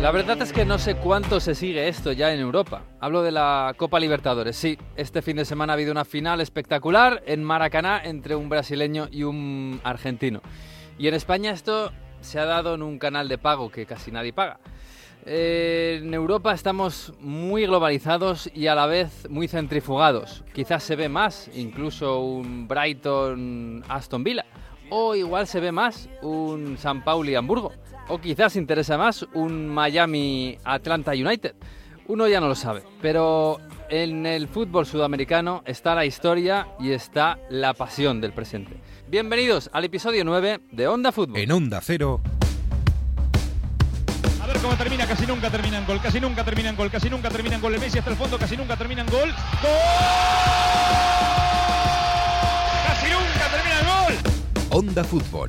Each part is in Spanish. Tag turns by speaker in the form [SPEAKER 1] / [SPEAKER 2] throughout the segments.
[SPEAKER 1] La verdad es que no sé cuánto se sigue esto ya en Europa. Hablo de la Copa Libertadores. Sí, este fin de semana ha habido una final espectacular en Maracaná entre un brasileño y un argentino. Y en España esto se ha dado en un canal de pago que casi nadie paga. Eh, en Europa estamos muy globalizados y a la vez muy centrifugados. Quizás se ve más incluso un Brighton Aston Villa. O igual se ve más un San Pauli Hamburgo. O quizás interesa más un Miami Atlanta United. Uno ya no lo sabe. Pero en el fútbol sudamericano está la historia y está la pasión del presente. Bienvenidos al episodio 9 de Onda Fútbol.
[SPEAKER 2] En Onda Cero.
[SPEAKER 3] A ver cómo termina, casi nunca termina en gol, casi nunca termina en gol, casi nunca termina en gol. El Messi hasta el fondo, casi nunca termina en gol. ¡Gol! ¡Casi nunca termina en gol!
[SPEAKER 2] Onda Fútbol.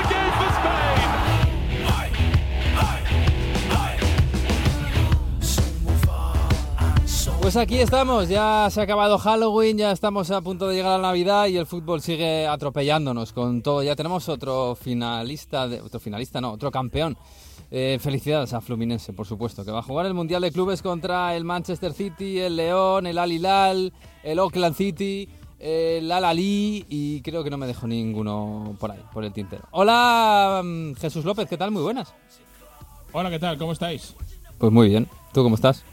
[SPEAKER 1] Pues aquí estamos, ya se ha acabado Halloween, ya estamos a punto de llegar a la Navidad y el fútbol sigue atropellándonos con todo. Ya tenemos otro finalista, de- otro finalista, no, otro campeón. Eh, felicidades a Fluminense, por supuesto, que va a jugar el Mundial de Clubes contra el Manchester City, el León, el Al Hilal, el Auckland City, el Al Ali y creo que no me dejo ninguno por ahí, por el tintero. Hola, mm, Jesús López, ¿qué tal? Muy buenas.
[SPEAKER 4] Hola, ¿qué tal? ¿Cómo estáis?
[SPEAKER 1] Pues muy bien. ¿Tú cómo estás?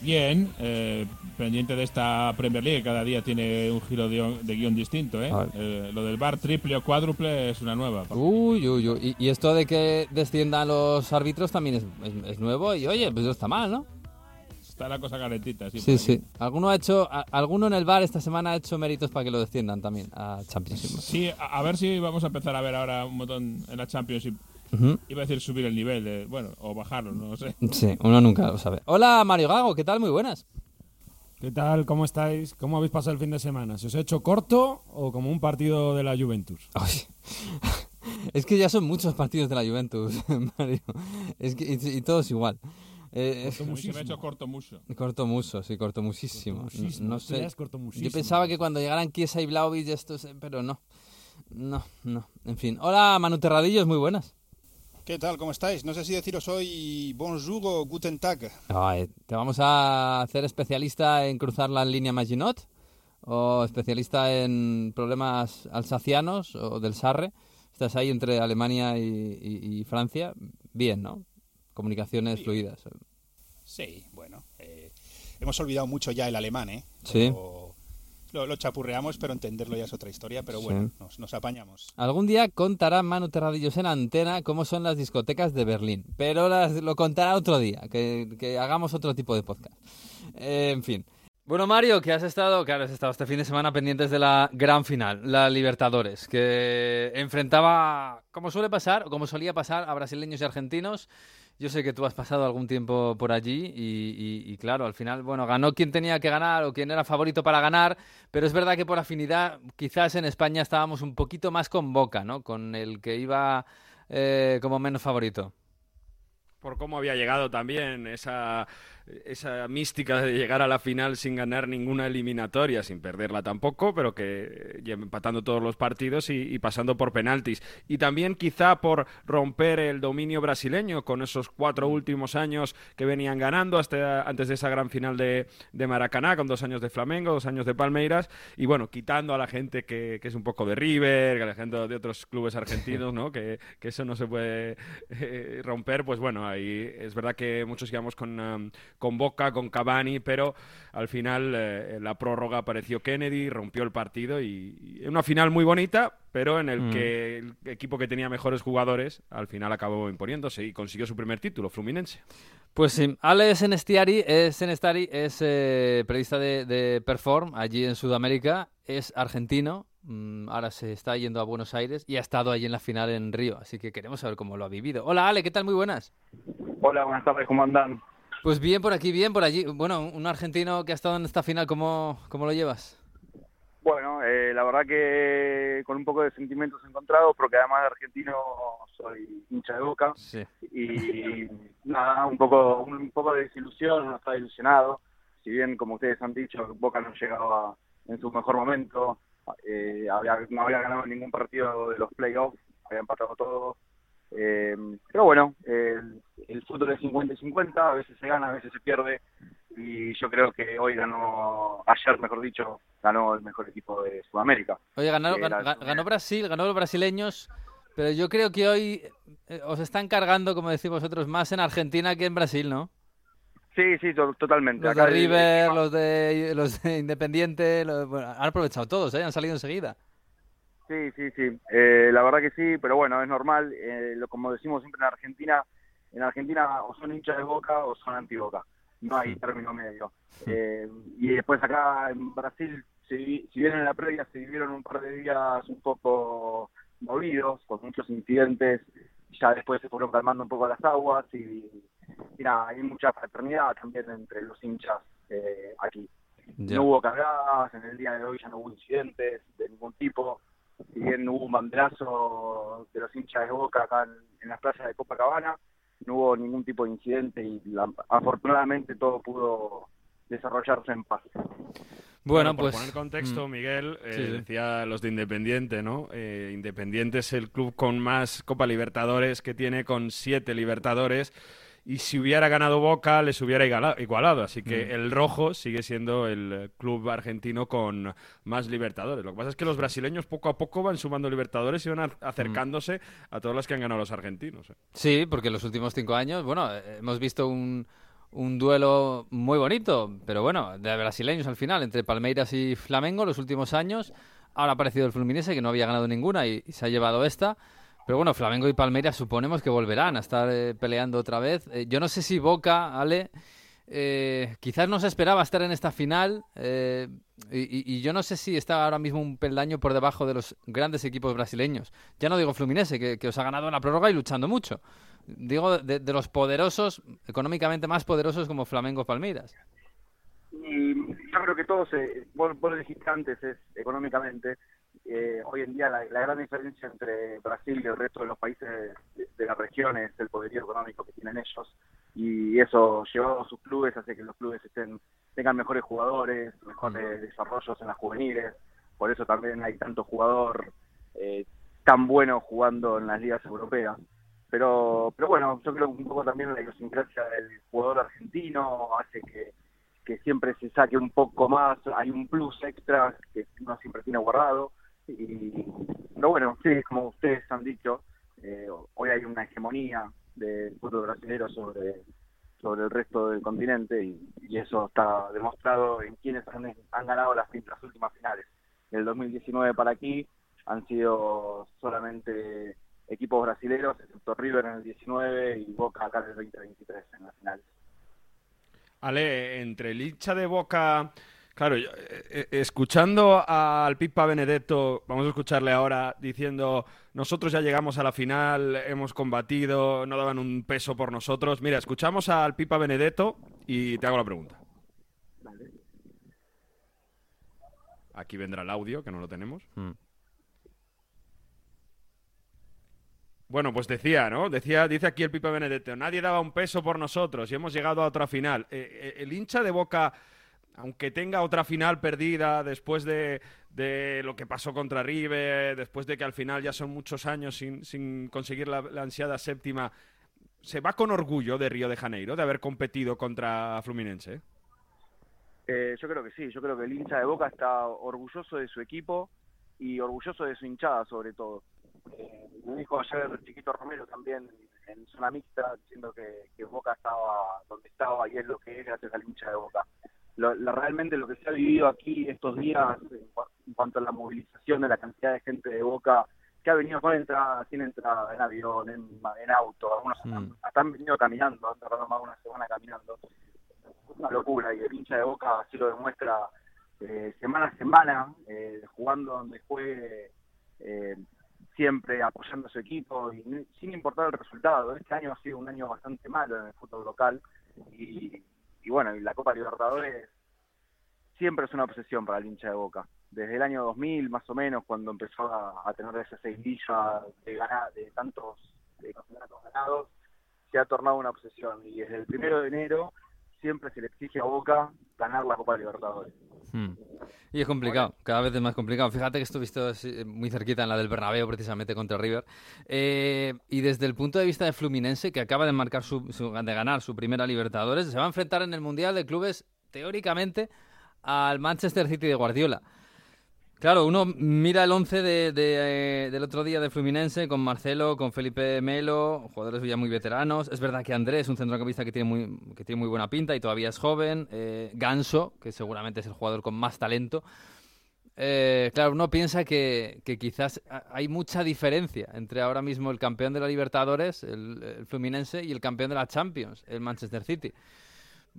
[SPEAKER 4] Bien, eh, pendiente de esta Premier League, cada día tiene un giro de, guión- de guion distinto, ¿eh? Eh, Lo del bar triple o cuádruple es una nueva.
[SPEAKER 1] Uy, uy, uy. Y, y esto de que desciendan los árbitros también es, es- es nuevo y oye, pues no está mal, ¿no?
[SPEAKER 4] Está la cosa calentita, sí.
[SPEAKER 1] Sí. Alguno ha hecho, a- alguno en el bar esta semana ha hecho méritos para que lo desciendan también a Championship.
[SPEAKER 4] Sí, a, a ver si vamos a empezar a ver ahora un montón en la Championship. Iba a decir subir el nivel, de, bueno, o bajarlo, no lo sé.
[SPEAKER 1] Sí, uno nunca lo sabe. Hola Mario Gago, ¿qué tal? Muy buenas.
[SPEAKER 5] ¿Qué tal? ¿Cómo estáis? ¿Cómo habéis pasado el fin de semana? ¿Se os ha hecho corto o como un partido de la Juventus?
[SPEAKER 1] Ay, Es que ya son muchos partidos de la Juventus, Mario. Es que, y, y todos igual. Eh,
[SPEAKER 4] se me ha hecho corto mucho.
[SPEAKER 1] corto mucho, sí, corto muchísimo. No sé. Yo pensaba que cuando llegaran Kiesa y Blaovic esto se- pero no. No, no. En fin. Hola, Manu Terradillos, muy buenas.
[SPEAKER 6] ¿Qué tal? ¿Cómo estáis? No sé si deciros hoy bonjour o guten tag.
[SPEAKER 1] Ay, ¿Te vamos a hacer especialista en cruzar la línea Maginot? ¿O especialista en problemas alsacianos o del Sarre? Estás ahí entre Alemania y, y- y Francia. Bien, ¿no? Comunicaciones fluidas.
[SPEAKER 6] Sí, bueno. eh, hemos olvidado mucho ya el alemán, ¿eh?
[SPEAKER 1] Sí.
[SPEAKER 6] Lo, lo- chapurreamos, pero entenderlo ya es otra historia. Pero bueno,
[SPEAKER 1] Sí.
[SPEAKER 6] nos, nos apañamos.
[SPEAKER 1] Algún día contará Manu Terradillos en antena cómo son las discotecas de Berlín, pero las- lo contará otro día, que, que hagamos otro tipo de podcast. Eh, en fin. Bueno, Mario, que has estado, claro, has estado este fin de semana pendientes de la gran final, la Libertadores, que enfrentaba, como suele pasar, o como solía pasar, a brasileños y argentinos. Yo sé que tú has pasado algún tiempo por allí y, claro, al final, bueno, ganó quien tenía que ganar o quien era favorito para ganar, pero es verdad que por afinidad quizás en España estábamos un poquito más con Boca, ¿no? Con el que iba eh, como menos favorito.
[SPEAKER 7] por cómo había llegado también esa, esa mística de llegar a la final sin ganar ninguna eliminatoria, sin perderla tampoco, pero que lleva empatando todos los partidos y, y pasando por penaltis. Y también quizá por romper el dominio brasileño con esos cuatro últimos años que venían ganando hasta antes de esa gran final de, de Maracaná, con dos años de Flamengo, dos años de Palmeiras, y bueno, quitando a la gente que, que es un poco de River, que a la gente de otros clubes argentinos, ¿no? que, que eso no se puede eh, romper, pues bueno, ahí es verdad que muchos íbamos con, um, con Boca, con Cavani, pero al final eh, la prórroga apareció Kennedy, rompió el partido y, y una final muy bonita, pero en el
[SPEAKER 1] Mm.
[SPEAKER 7] que el equipo que tenía mejores jugadores al final acabó imponiéndose y consiguió su primer título, Fluminense.
[SPEAKER 1] Pues sí, Ale Senestiari es, Senestari es eh, periodista de, de Perform allí en Sudamérica, es argentino, mm, ahora se está yendo a Buenos Aires y ha estado allí en la final en Río, así que queremos saber cómo lo ha vivido. Hola Ale, ¿qué tal? Muy buenas.
[SPEAKER 8] Hola, buenas tardes, ¿cómo andan?
[SPEAKER 1] Pues bien por aquí, bien por allí. Bueno, un argentino que ha estado en esta final, ¿cómo, cómo lo llevas?
[SPEAKER 8] Bueno, eh, la verdad que con un poco de sentimientos encontrados, porque además de argentino soy hincha de Boca.
[SPEAKER 1] Sí.
[SPEAKER 8] Y nada, un poco, un poco de desilusión, no estaba ilusionado. Si bien, como ustedes han dicho, Boca no llegaba en su mejor momento, eh, había- no había ganado ningún partido de los playoffs, había empatado todo. Eh, pero bueno, el, el fútbol es 50 y 50, a veces se gana, a veces se pierde. Y yo creo que hoy ganó, ayer mejor dicho, ganó el mejor equipo de Sudamérica.
[SPEAKER 1] Oye, ganó, ganó Brasil, ganó los brasileños, pero yo creo que hoy eh, os están cargando, como decís vosotros, más en Argentina que en Brasil, ¿no?
[SPEAKER 8] Sí, sí, to- totalmente.
[SPEAKER 1] Los
[SPEAKER 8] Acá
[SPEAKER 1] de River, los de, los de Independiente, los- bueno, han aprovechado todos, ¿eh? han salido enseguida.
[SPEAKER 8] Sí, sí, sí. Eh, la verdad que sí, pero bueno, es normal. Eh, lo, como decimos siempre en Argentina, en Argentina o son hinchas de Boca o son anti-Boca. No hay término medio. Eh, y después acá en Brasil, si, si bien en la previa se vivieron un par de días un poco movidos, con muchos incidentes, ya después se fueron calmando un poco las aguas y, y nada, hay mucha fraternidad también entre los hinchas eh, aquí.
[SPEAKER 1] Ya.
[SPEAKER 8] No hubo cargadas, en el día de hoy ya no hubo incidentes de ningún tipo. Si bien hubo un banderazo de los hinchas de Boca acá en, en las playas de Copacabana, no hubo ningún tipo de incidente y la- afortunadamente todo pudo desarrollarse en paz.
[SPEAKER 1] Bueno,
[SPEAKER 5] por
[SPEAKER 1] pues...
[SPEAKER 5] poner contexto,
[SPEAKER 1] mm,
[SPEAKER 5] Miguel, eh,
[SPEAKER 1] Sí, sí.
[SPEAKER 5] decía los de Independiente, ¿no? Eh, Independiente es el club con más Copa Libertadores que tiene con siete Libertadores. Y si hubiera ganado Boca, les hubiera igualado. Así que
[SPEAKER 1] Mm.
[SPEAKER 5] el rojo sigue siendo el eh, club argentino con más Libertadores. Lo que pasa es que los brasileños poco a poco van sumando Libertadores y van acercándose a todos los que han ganado los argentinos. ¿eh?
[SPEAKER 1] Sí, porque en los últimos cinco años, bueno, eh, hemos visto un, un duelo muy bonito, pero bueno, de brasileños al final, entre Palmeiras y Flamengo los últimos años. Ahora ha aparecido el Fluminense, que no había ganado ninguna y, y se ha llevado esta. Pero bueno, Flamengo y Palmeiras suponemos que volverán a estar eh, peleando otra vez. Eh, yo no sé si Boca, Ale, eh, quizás no se esperaba estar en esta final eh, y, y- yo no sé si está ahora mismo un peldaño por debajo de los grandes equipos brasileños. Ya no digo Fluminense, que, os ha ganado en la prórroga y luchando mucho. Digo de, de los poderosos, económicamente más poderosos como Flamengo Palmeiras.
[SPEAKER 8] Y yo creo que todo se, vos, vos lo dijiste antes, es económicamente. Eh, hoy en día la, la gran diferencia entre Brasil y el resto de los países de, de la región es el poderío económico que tienen ellos. Y eso llevado a sus clubes hace que los clubes estén tengan mejores jugadores, mejores desarrollos en las juveniles. Por eso también hay tanto jugador eh, tan bueno jugando en las ligas europeas. Pero, pero bueno, yo creo que un poco también la idiosincrasia del jugador argentino hace que, que siempre se saque un poco más, hay un plus extra que uno siempre tiene guardado. Y, pero bueno, sí, como ustedes han dicho, eh, hoy hay una hegemonía del fútbol brasileño sobre, sobre el resto del continente y, eso está demostrado en quienes han, ganado las últimas finales. Del 2019 para aquí han sido solamente equipos brasileños, excepto River en el 19 y Boca acá en el 2023 en las finales.
[SPEAKER 5] Ale, entre el hincha de Boca... Claro, yo, eh, eh, escuchando al Pipa Benedetto, vamos a escucharle ahora diciendo, nosotros ya llegamos a la final, hemos combatido, no daban un peso por nosotros. Mira, escuchamos al Pipa Benedetto y te hago la pregunta. Aquí vendrá el audio, que no lo tenemos.
[SPEAKER 1] Mm.
[SPEAKER 5] Bueno, pues decía, ¿no? Decía, dice aquí el Pipa Benedetto, nadie daba un peso por nosotros y hemos llegado a otra final. Eh, eh, el hincha de Boca, aunque tenga otra final perdida después de, lo que pasó contra River, después de que al final ya son muchos años sin, sin conseguir la, ansiada séptima, ¿se va con orgullo de Río de Janeiro de haber competido contra Fluminense?
[SPEAKER 8] Eh, yo creo que sí, yo creo que el hincha de Boca está orgulloso de su equipo y orgulloso de su hinchada sobre todo. Eh, me dijo ayer Chiquito Romero también en zona mixta diciendo que, que Boca estaba donde estaba y es lo que es gracias al hincha de Boca. Lo, la- realmente lo que se ha vivido aquí estos días en, cua- en cuanto a la movilización de la cantidad de gente de Boca que ha venido con entrada, sin entrada, en avión, en, en auto, algunos
[SPEAKER 1] Mm.
[SPEAKER 8] hasta han venido caminando, han tardado más de una semana caminando una locura y el hincha de Boca así lo demuestra eh, semana a semana, eh, jugando donde juegue, eh, siempre apoyando a su equipo y sin importar el resultado. Este año ha sido un año bastante malo en el fútbol local y, y bueno, y la Copa Libertadores siempre es una obsesión para el hincha de Boca. desde el año 2000 más o menos, cuando empezó a, tener esa seguidilla de, ganar, de tantos de campeonatos ganados, se ha tornado una obsesión. Y desde el primero de enero siempre se le exige a Boca ganar la Copa Libertadores.
[SPEAKER 1] Hmm. Y es complicado, cada vez es más complicado. Fíjate que estuviste muy cerquita en la del Bernabéu, precisamente contra River. Eh, y desde el punto de vista de Fluminense, que acaba de marcar su, su- de ganar su primera Libertadores, se va a enfrentar en el Mundial de Clubes, teóricamente, al Manchester City de Guardiola. Claro, uno mira el 11 de, de, eh, del otro día de Fluminense con Marcelo, con Felipe Melo, jugadores ya muy veteranos. Es verdad que Andrés es un centrocampista que tiene muy, que tiene muy buena pinta y todavía es joven. Eh, Ganso, que seguramente es el jugador con más talento. Eh, claro, uno piensa que, que quizás ha- hay mucha diferencia entre ahora mismo el campeón de la Libertadores, el, el Fluminense, y el campeón de la Champions, el Manchester City.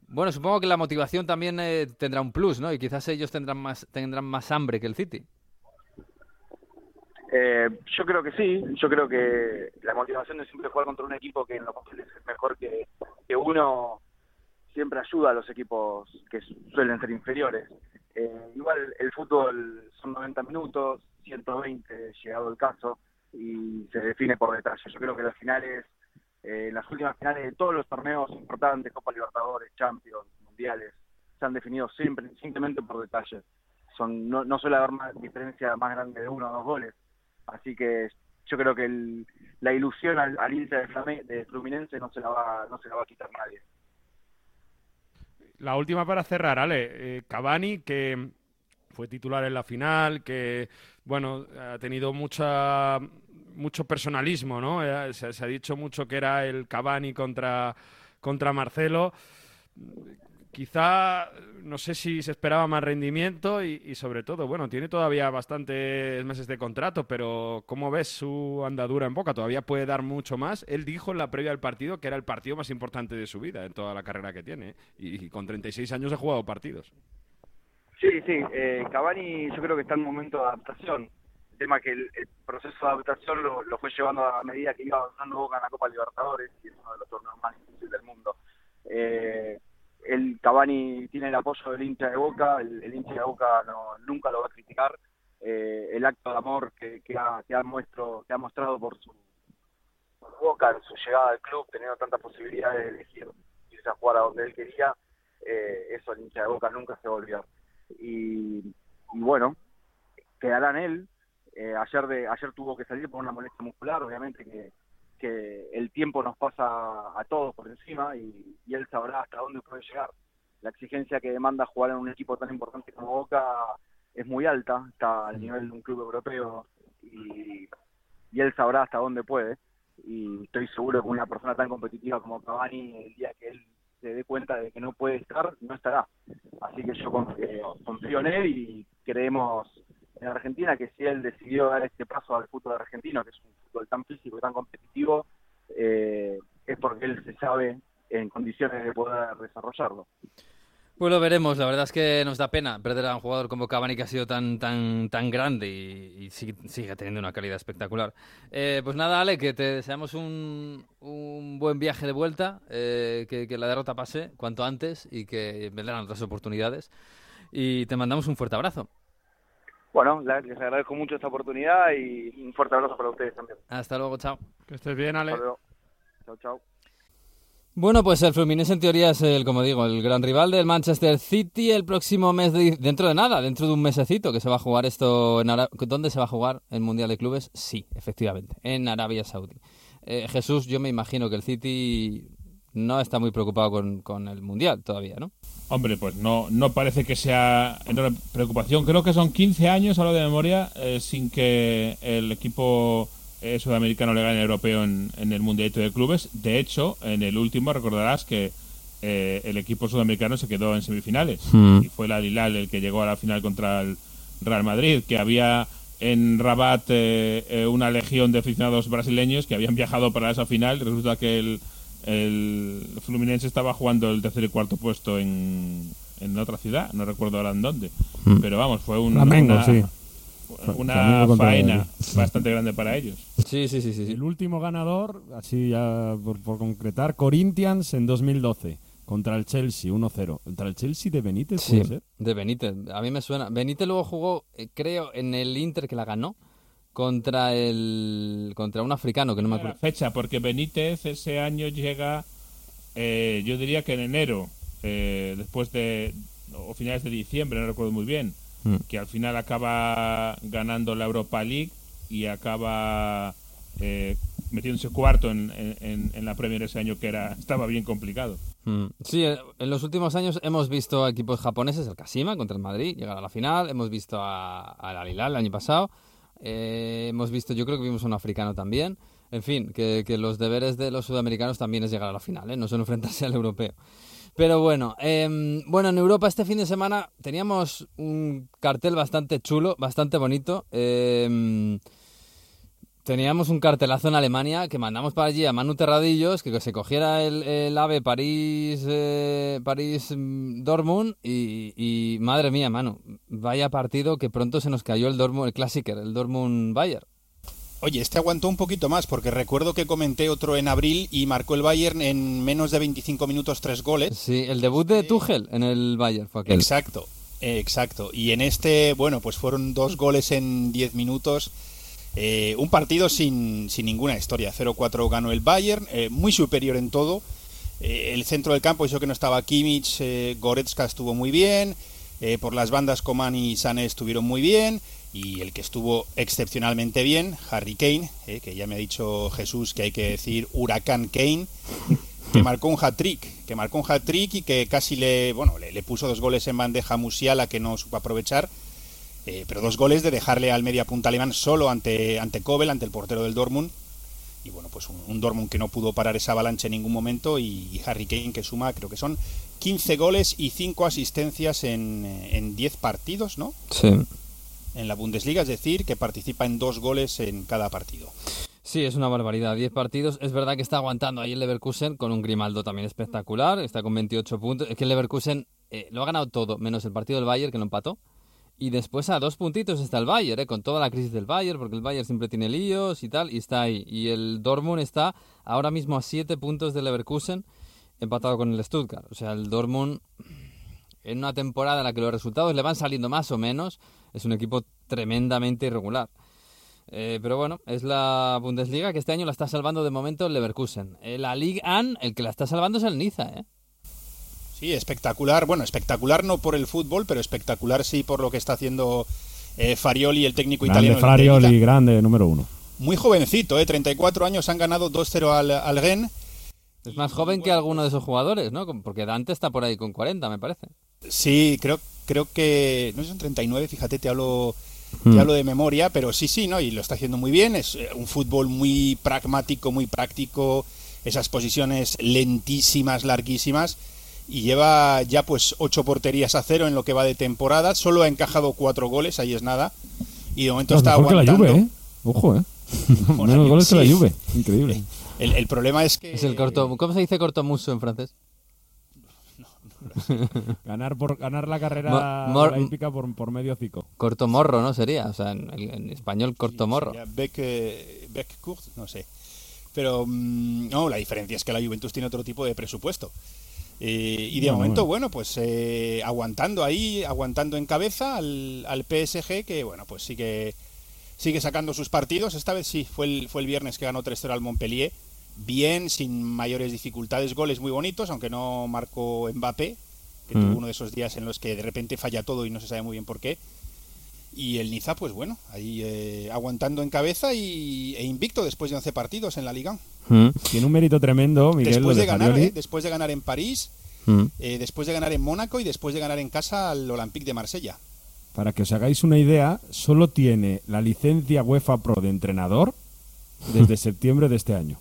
[SPEAKER 1] Bueno, supongo que la motivación también eh, tendrá un plus, ¿no? Y quizás ellos tendrán más, tendrán más hambre que el City.
[SPEAKER 8] Eh, yo creo que sí, yo creo que la motivación de siempre jugar contra un equipo que en los papeles es mejor que, que uno siempre ayuda a los equipos que su- suelen ser inferiores. Eh, igual el fútbol son 90 minutos, 120 llegado el caso, y se define por detalle. Yo creo que las finales, eh, las últimas finales de todos los torneos importantes, Copa Libertadores, Champions, Mundiales, se han definido siempre, simplemente por detalle. Son, no, no suele haber diferencia más grande de uno o dos goles. Así que yo creo que el- la ilusión al, al de, Flame- de Fluminense no se la va no se la va a quitar nadie.
[SPEAKER 7] La última para cerrar, Ale. Eh, Cavani, que fue titular en la final, que, bueno, ha tenido mucha mucho personalismo, ¿no? Eh, Se, se ha dicho mucho que era el Cavani contra, contra Marcelo. Quizá, no sé si se esperaba más rendimiento y, sobre todo, bueno, tiene todavía bastantes meses de contrato, pero ¿cómo ves su andadura en Boca? Todavía puede dar mucho más. Él dijo en la previa del partido que era el partido más importante de su vida en toda la carrera que tiene. ¿eh? Y, y con 36 años ha jugado partidos.
[SPEAKER 8] Sí, sí, eh, Cavani yo creo que está en momento de adaptación. Tema que el, proceso de adaptación lo, fue llevando a medida que iba avanzando Boca en la Copa Libertadores, y es uno de los torneos más difíciles del mundo. Eh, el Cavani tiene el apoyo del hincha de Boca, el, hincha de Boca no, nunca lo va a criticar. Eh, el acto de amor que, ha, que, muestro, que ha mostrado por su Boca en su llegada al club, teniendo tantas posibilidades de elegir irse a jugar a donde él quería, eh, eso el hincha de Boca nunca se va y, y bueno, quedará en él. Eh, ayer de ayer tuvo que salir por una molestia muscular, obviamente que, que el tiempo nos pasa a todos por encima y, y él sabrá hasta dónde puede llegar. La exigencia que demanda jugar en un equipo tan importante como Boca es muy alta, está al nivel de un club europeo y, y él sabrá hasta dónde puede. Y estoy seguro que una persona tan competitiva como Cavani, el día que él se dé cuenta de que no puede estar, no estará. Así que yo confío, confío en él y creemos en Argentina que si él decidió dar este paso al fútbol argentino, que es un fútbol tan físico y tan competitivo, eh, es porque él se sabe en condiciones de poder desarrollarlo.
[SPEAKER 1] Pues lo veremos, la verdad es que nos da pena perder a un jugador como Cavani que ha sido tan tan tan grande y, y sigue, sigue, teniendo una calidad espectacular. Eh, pues nada, Ale, que te deseamos un, un buen viaje de vuelta, eh, que, que, la derrota pase cuanto antes y que vendrán otras oportunidades. Y te mandamos un fuerte abrazo.
[SPEAKER 8] Bueno, les agradezco mucho esta oportunidad y un fuerte abrazo para ustedes también.
[SPEAKER 1] Hasta luego, chao.
[SPEAKER 7] Que estés bien, Ale.
[SPEAKER 8] Hasta luego. Chao, chao.
[SPEAKER 1] Bueno, pues el Fluminense en teoría es el, como digo, el gran rival del Manchester City el próximo mes, de, dentro de nada, dentro de un mesecito que se va a jugar esto en Arabia. ¿Dónde se va a jugar el Mundial de Clubes? Sí, efectivamente, en Arabia Saudí. Eh, Jesús, yo me imagino que el City no está muy preocupado con, con, el Mundial todavía, ¿no?
[SPEAKER 4] Hombre, pues no, no parece que sea enorme preocupación. Creo que son 15 años, a lo de memoria, eh, sin que el equipo eh, sudamericano le gane europeo en, en, el Mundialito de Clubes. De hecho, en el último recordarás que eh, el equipo sudamericano se quedó en semifinales
[SPEAKER 1] Hmm.
[SPEAKER 4] mm. y fue el Al-Hilal el que llegó a la final contra el Real Madrid, que había en Rabat eh, una legión de aficionados brasileños que habían viajado para esa final. Resulta que el, el Fluminense estaba jugando el tercer y cuarto puesto en, en otra ciudad, no recuerdo ahora en dónde.
[SPEAKER 5] Mm.
[SPEAKER 4] Pero vamos, fue un,
[SPEAKER 5] Flamengo,
[SPEAKER 4] una,
[SPEAKER 5] sí.
[SPEAKER 4] una faena bastante grande para ellos.
[SPEAKER 1] Sí, sí, sí, sí.
[SPEAKER 5] El último ganador, así ya por, por concretar, Corinthians en 2012, contra el Chelsea 1-0. ¿Contra el Chelsea de Benítez
[SPEAKER 1] Sí,
[SPEAKER 5] puede ser?
[SPEAKER 1] de Benítez. A mí me suena. Benítez luego jugó, eh, creo, en el Inter que la ganó contra el contra un africano que no me
[SPEAKER 4] La
[SPEAKER 1] acuerdo.
[SPEAKER 4] fecha, porque Benítez ese año llega, eh, yo diría que en enero, eh, después de, o finales de diciembre, no recuerdo muy bien,
[SPEAKER 1] Mm.
[SPEAKER 4] que al final acaba ganando la Europa League y acaba eh, metiéndose cuarto en, en- en la Premier ese año que era estaba bien complicado.
[SPEAKER 1] Mm. Sí, eh, en los últimos años hemos visto a equipos japoneses, el Kashima contra el Madrid, llegar a la final. Hemos visto a- al Al Hilal el año pasado. Eh, hemos visto, yo creo que vimos a un africano también. En fin, que, los deberes de los sudamericanos también es llegar a la final, ¿eh? no son enfrentarse al europeo. Pero bueno, em, bueno, en Europa este fin de semana teníamos un cartel bastante chulo, bastante bonito. Em, Teníamos un cartelazo en Alemania que mandamos para allí a Manu Terradillos, que se cogiera el, el AVE París, eh, París mm, Dortmund y, y madre mía, Manu, vaya partido que pronto se nos cayó el Dortmund, el Klassiker, el Dortmund Bayer.
[SPEAKER 6] Oye, este aguantó un poquito más porque recuerdo que comenté otro en abril y marcó el Bayern en menos de 25 minutos tres goles.
[SPEAKER 1] Sí, el debut de Tuchel en el Bayern fue aquel.
[SPEAKER 6] Exacto, exacto. Y en este, bueno, pues fueron dos goles en 10 minutos. Eh, un partido sin, sin ninguna historia. 0-4 ganó el Bayern, eh, muy superior en todo. Eh, el centro del campo, eso que no estaba Kimmich, Goretzka estuvo muy bien. por las bandas Coman y Sané estuvieron muy bien. Y el que estuvo excepcionalmente bien, Harry Kane, que ya me ha dicho Jesús que hay que decir Huracán Kane, que marcó un hat-trick, que marcó un hat-trick y que casi le, bueno, le, le puso dos goles en bandeja a Musiala que no supo aprovechar. Eh, pero dos goles de dejarle al media punta alemán solo ante, ante Kobel, ante el portero del Dortmund. Y bueno, pues un, un Dortmund que no pudo parar esa avalancha en ningún momento. Y, y Harry Kane que suma, creo que son 15 goles y 5 asistencias en, en 10 partidos, ¿no?
[SPEAKER 1] Sí.
[SPEAKER 6] En la Bundesliga, es decir, que participa en dos goles en cada partido.
[SPEAKER 1] Sí, es una barbaridad. 10 partidos. Es verdad que está aguantando ahí el Leverkusen con un Grimaldo también espectacular. Está con 28 puntos. Es que el Leverkusen eh, lo ha ganado todo, menos el partido del Bayern que lo empató. Y después a dos puntitos está el Bayern, eh, con toda la crisis del Bayern, porque el Bayern siempre tiene líos y tal, y está ahí. Y el Dortmund está ahora mismo a 7 puntos del Leverkusen, empatado con el Stuttgart. O sea, el Dortmund, en una temporada en la que los resultados le van saliendo más o menos, es un equipo tremendamente irregular. Eh, pero bueno, es la Bundesliga que este año la está salvando de momento el Leverkusen. Eh, la Ligue 1, el que la está salvando es el Niza, ¿eh?
[SPEAKER 6] Sí, espectacular. Bueno, espectacular no por el fútbol, pero espectacular sí por lo que está haciendo eh, Farioli, el técnico
[SPEAKER 5] Grande
[SPEAKER 6] italiano.
[SPEAKER 5] Farioli, grande, número uno.
[SPEAKER 6] Muy jovencito, ¿eh? 34 años, han ganado 2-0 al, al Rennes.
[SPEAKER 1] Es más joven que alguno de esos jugadores, ¿no? Porque Dante está por ahí con 40, me parece.
[SPEAKER 6] Sí, creo, creo que. No sé, son 39, fíjate, te hablo,
[SPEAKER 1] Hmm.
[SPEAKER 6] te hablo de memoria, pero sí, sí, ¿no? Y lo está haciendo muy bien. Es eh, un fútbol muy pragmático, muy práctico. Esas posiciones lentísimas, larguísimas. Y lleva ya pues ocho porterías a cero en lo que va de temporada. Solo ha encajado cuatro goles, ahí es nada. Y de momento
[SPEAKER 5] No,
[SPEAKER 6] está
[SPEAKER 5] mejor que la
[SPEAKER 6] aguantando.
[SPEAKER 5] Juve, ¿eh? Ojo, ¿eh? Menos goles que la
[SPEAKER 6] sí.
[SPEAKER 5] Juve. Increíble.
[SPEAKER 6] El, el problema es que.
[SPEAKER 1] Es el corto... ¿Cómo se dice cortomuso en francés?
[SPEAKER 5] Ganar por ganar la carrera
[SPEAKER 1] Mo- mor-
[SPEAKER 5] la por, por medio cico.
[SPEAKER 1] Cortomorro, ¿no? Sería, o sea, en, en español cortomorro.
[SPEAKER 6] Sería Beck, eh, Beck Court, no sé. Pero mm, no, la diferencia es que la Juventus tiene otro tipo de presupuesto. Eh, y de
[SPEAKER 5] Bueno,
[SPEAKER 6] momento,
[SPEAKER 5] bueno.
[SPEAKER 6] bueno, pues eh, aguantando ahí, aguantando en cabeza al, al PSG, que bueno, pues sigue, sigue sacando sus partidos. Esta vez sí, fue el, fue el viernes que ganó 3-0 al Montpellier. Bien, sin mayores dificultades, goles muy bonitos, aunque no marcó Mbappé, que
[SPEAKER 1] Mm.
[SPEAKER 6] tuvo uno de esos días en los que de repente falla todo y no se sabe muy bien por qué. Y el Niza, pues bueno, ahí eh, aguantando en cabeza y, e invicto después de 11 partidos en la Liga.
[SPEAKER 1] Mm,
[SPEAKER 5] Tiene un mérito tremendo, Miguel,
[SPEAKER 6] después de ganar. ¿eh? después de ganar en París,
[SPEAKER 1] mm.
[SPEAKER 6] eh, después de ganar en Mónaco y después de ganar en casa al Olympique de Marsella.
[SPEAKER 5] Para que os hagáis una idea, solo tiene la licencia UEFA Pro de entrenador desde septiembre de este año.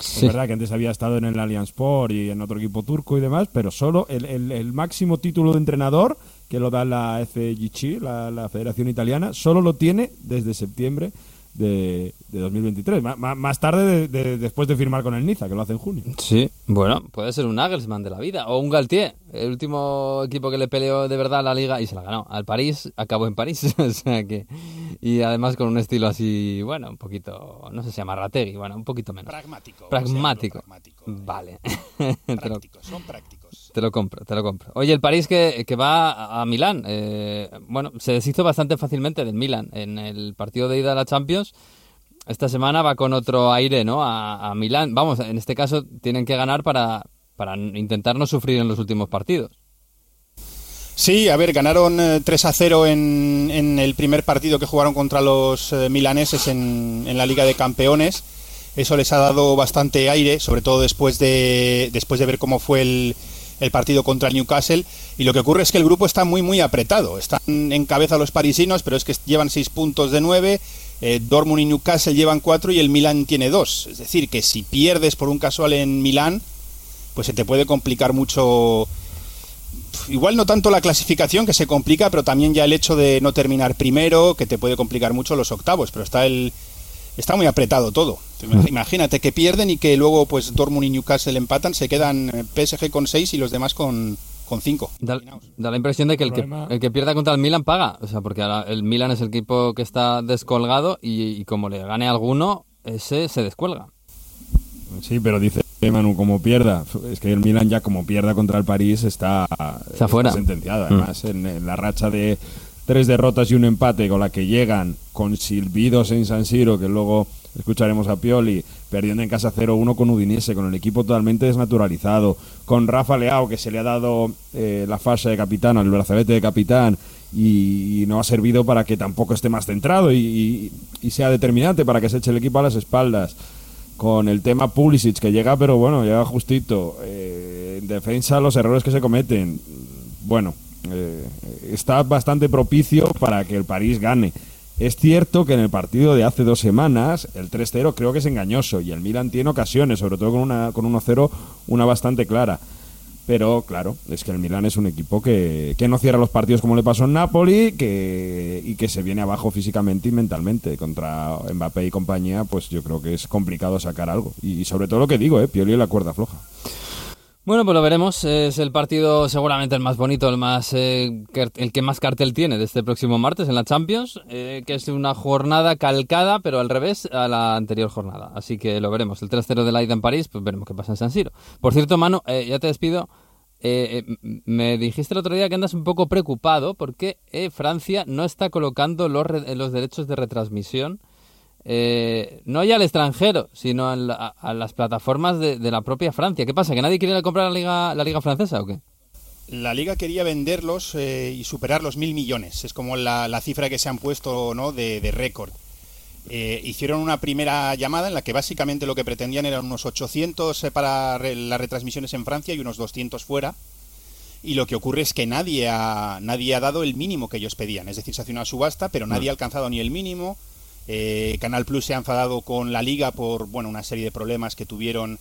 [SPEAKER 1] Sí.
[SPEAKER 5] Es verdad que antes había estado en el Allianz Sport y en otro equipo turco y demás, pero solo el, el- el máximo título de entrenador, que lo da la FGC, la, la Federación Italiana, solo lo tiene desde septiembre de, de 2023. Ma- ma- más tarde, de- de- después de firmar con el Niza, que lo hace en junio.
[SPEAKER 1] Sí, bueno, puede ser un Nagelsmann de la vida o un Galtier, el último equipo que le peleó de verdad a la liga y se la ganó. Al París acabó en París, o sea que y además con un estilo así, bueno, un poquito, no sé si se llama Rategui, bueno, un poquito menos.
[SPEAKER 6] Pragmático.
[SPEAKER 1] Pragmático.
[SPEAKER 6] pragmático.
[SPEAKER 1] Vale. lo,
[SPEAKER 6] Prácticos, son prácticos.
[SPEAKER 1] Te lo compro, te lo compro. Oye, el París que, va a- Milán, eh, bueno, se deshizo bastante fácilmente del Milán en el partido de ida a la Champions. Esta semana va con otro aire, ¿no? A, Milán. Vamos, en este caso tienen que ganar para, para intentar no sufrir en los últimos partidos.
[SPEAKER 6] Sí, a ver, ganaron eh, 3 a 0 en, en el primer partido que jugaron contra los eh, milaneses en, en la Liga de Campeones. Eso les ha dado bastante aire, sobre todo después de, después de ver cómo fue el, el partido contra el Newcastle. Y lo que ocurre es que el grupo está muy, muy apretado. Están en cabeza los parisinos, pero es que llevan 6 puntos de 9. Eh, Dortmund y Newcastle llevan 4 y el Milán tiene 2. Es decir, que si pierdes por un casual en Milán, pues se te puede complicar mucho igual no tanto la clasificación que se complica, pero también ya el hecho de no terminar primero, que te puede complicar mucho los octavos, pero está el está muy apretado todo. Imagínate que pierden y que luego pues Dortmund y Newcastle empatan, se quedan eh, PSG con 6 y los demás con con 5.
[SPEAKER 1] Da, da la impresión de que el, que
[SPEAKER 5] Problema-
[SPEAKER 1] el que pierda contra el Milan paga. O sea, porque ahora el Milan es el equipo que está descolgado y, y como le gane alguno, ese se descuelga.
[SPEAKER 5] Sí, pero dice Manu, como pierda, es que el Milan ya como pierda contra el París está,
[SPEAKER 1] Está fuera.
[SPEAKER 5] sentenciada.
[SPEAKER 1] Mm.
[SPEAKER 5] Además, en, en la racha de tres derrotas y un empate con la que llegan con silbidos en San Siro, que luego escucharemos a Pioli, perdiendo en casa 0-1 con Udinese, con el equipo totalmente desnaturalizado, con Rafa Leao, que se le ha dado eh, la fase de capitán, el brazalete de capitán, y, no ha servido para que tampoco esté más centrado y, y- y sea determinante para que se eche el equipo a las espaldas con el tema Pulisic que llega, pero bueno, llega justito. Eh, en defensa, los errores que se cometen. Bueno, eh, está bastante propicio para que el París gane. Es cierto que en el partido de hace dos semanas, el 3-0 creo que es engañoso y el Milan tiene ocasiones, sobre todo con una con 1-0, una bastante clara. Pero claro, es que el Milan es un equipo que, que no cierra los partidos como le pasó en Napoli que, y que se viene abajo físicamente y mentalmente. Contra Mbappé y compañía, pues yo creo que es complicado sacar algo. Y, sobre todo lo que digo, ¿eh? Pioli la cuerda floja.
[SPEAKER 1] Bueno, pues lo veremos. Es el partido seguramente el más bonito, el más eh, el que más cartel tiene de este próximo martes en la Champions, eh, que es una jornada calcada, pero al revés a la anterior jornada. Así que lo veremos. El 3-0 de la ida en París, pues veremos qué pasa en San Siro. Por cierto, Manu, eh, ya te despido. Eh, eh, me dijiste el otro día que andas un poco preocupado porque eh, Francia no está colocando los, los derechos de retransmisión eh, no ya al extranjero, sino la- a, a las plataformas de, de la propia Francia. ¿Qué pasa? ¿Que nadie quiere comprar la liga, la liga francesa o qué?
[SPEAKER 6] La liga quería venderlos eh, y superar los mil millones. Es como la, la cifra que se han puesto ¿no? de, de récord. Eh, hicieron una primera llamada en la que básicamente lo que pretendían eran unos 800 eh, para re- las retransmisiones en Francia y unos 200 fuera. Y lo que ocurre es que nadie ha, nadie ha dado el mínimo que ellos pedían. Es decir, se hace una subasta, pero nadie ha alcanzado ni el mínimo. Eh, Canal Plus se ha enfadado con la liga por bueno una serie de problemas que tuvieron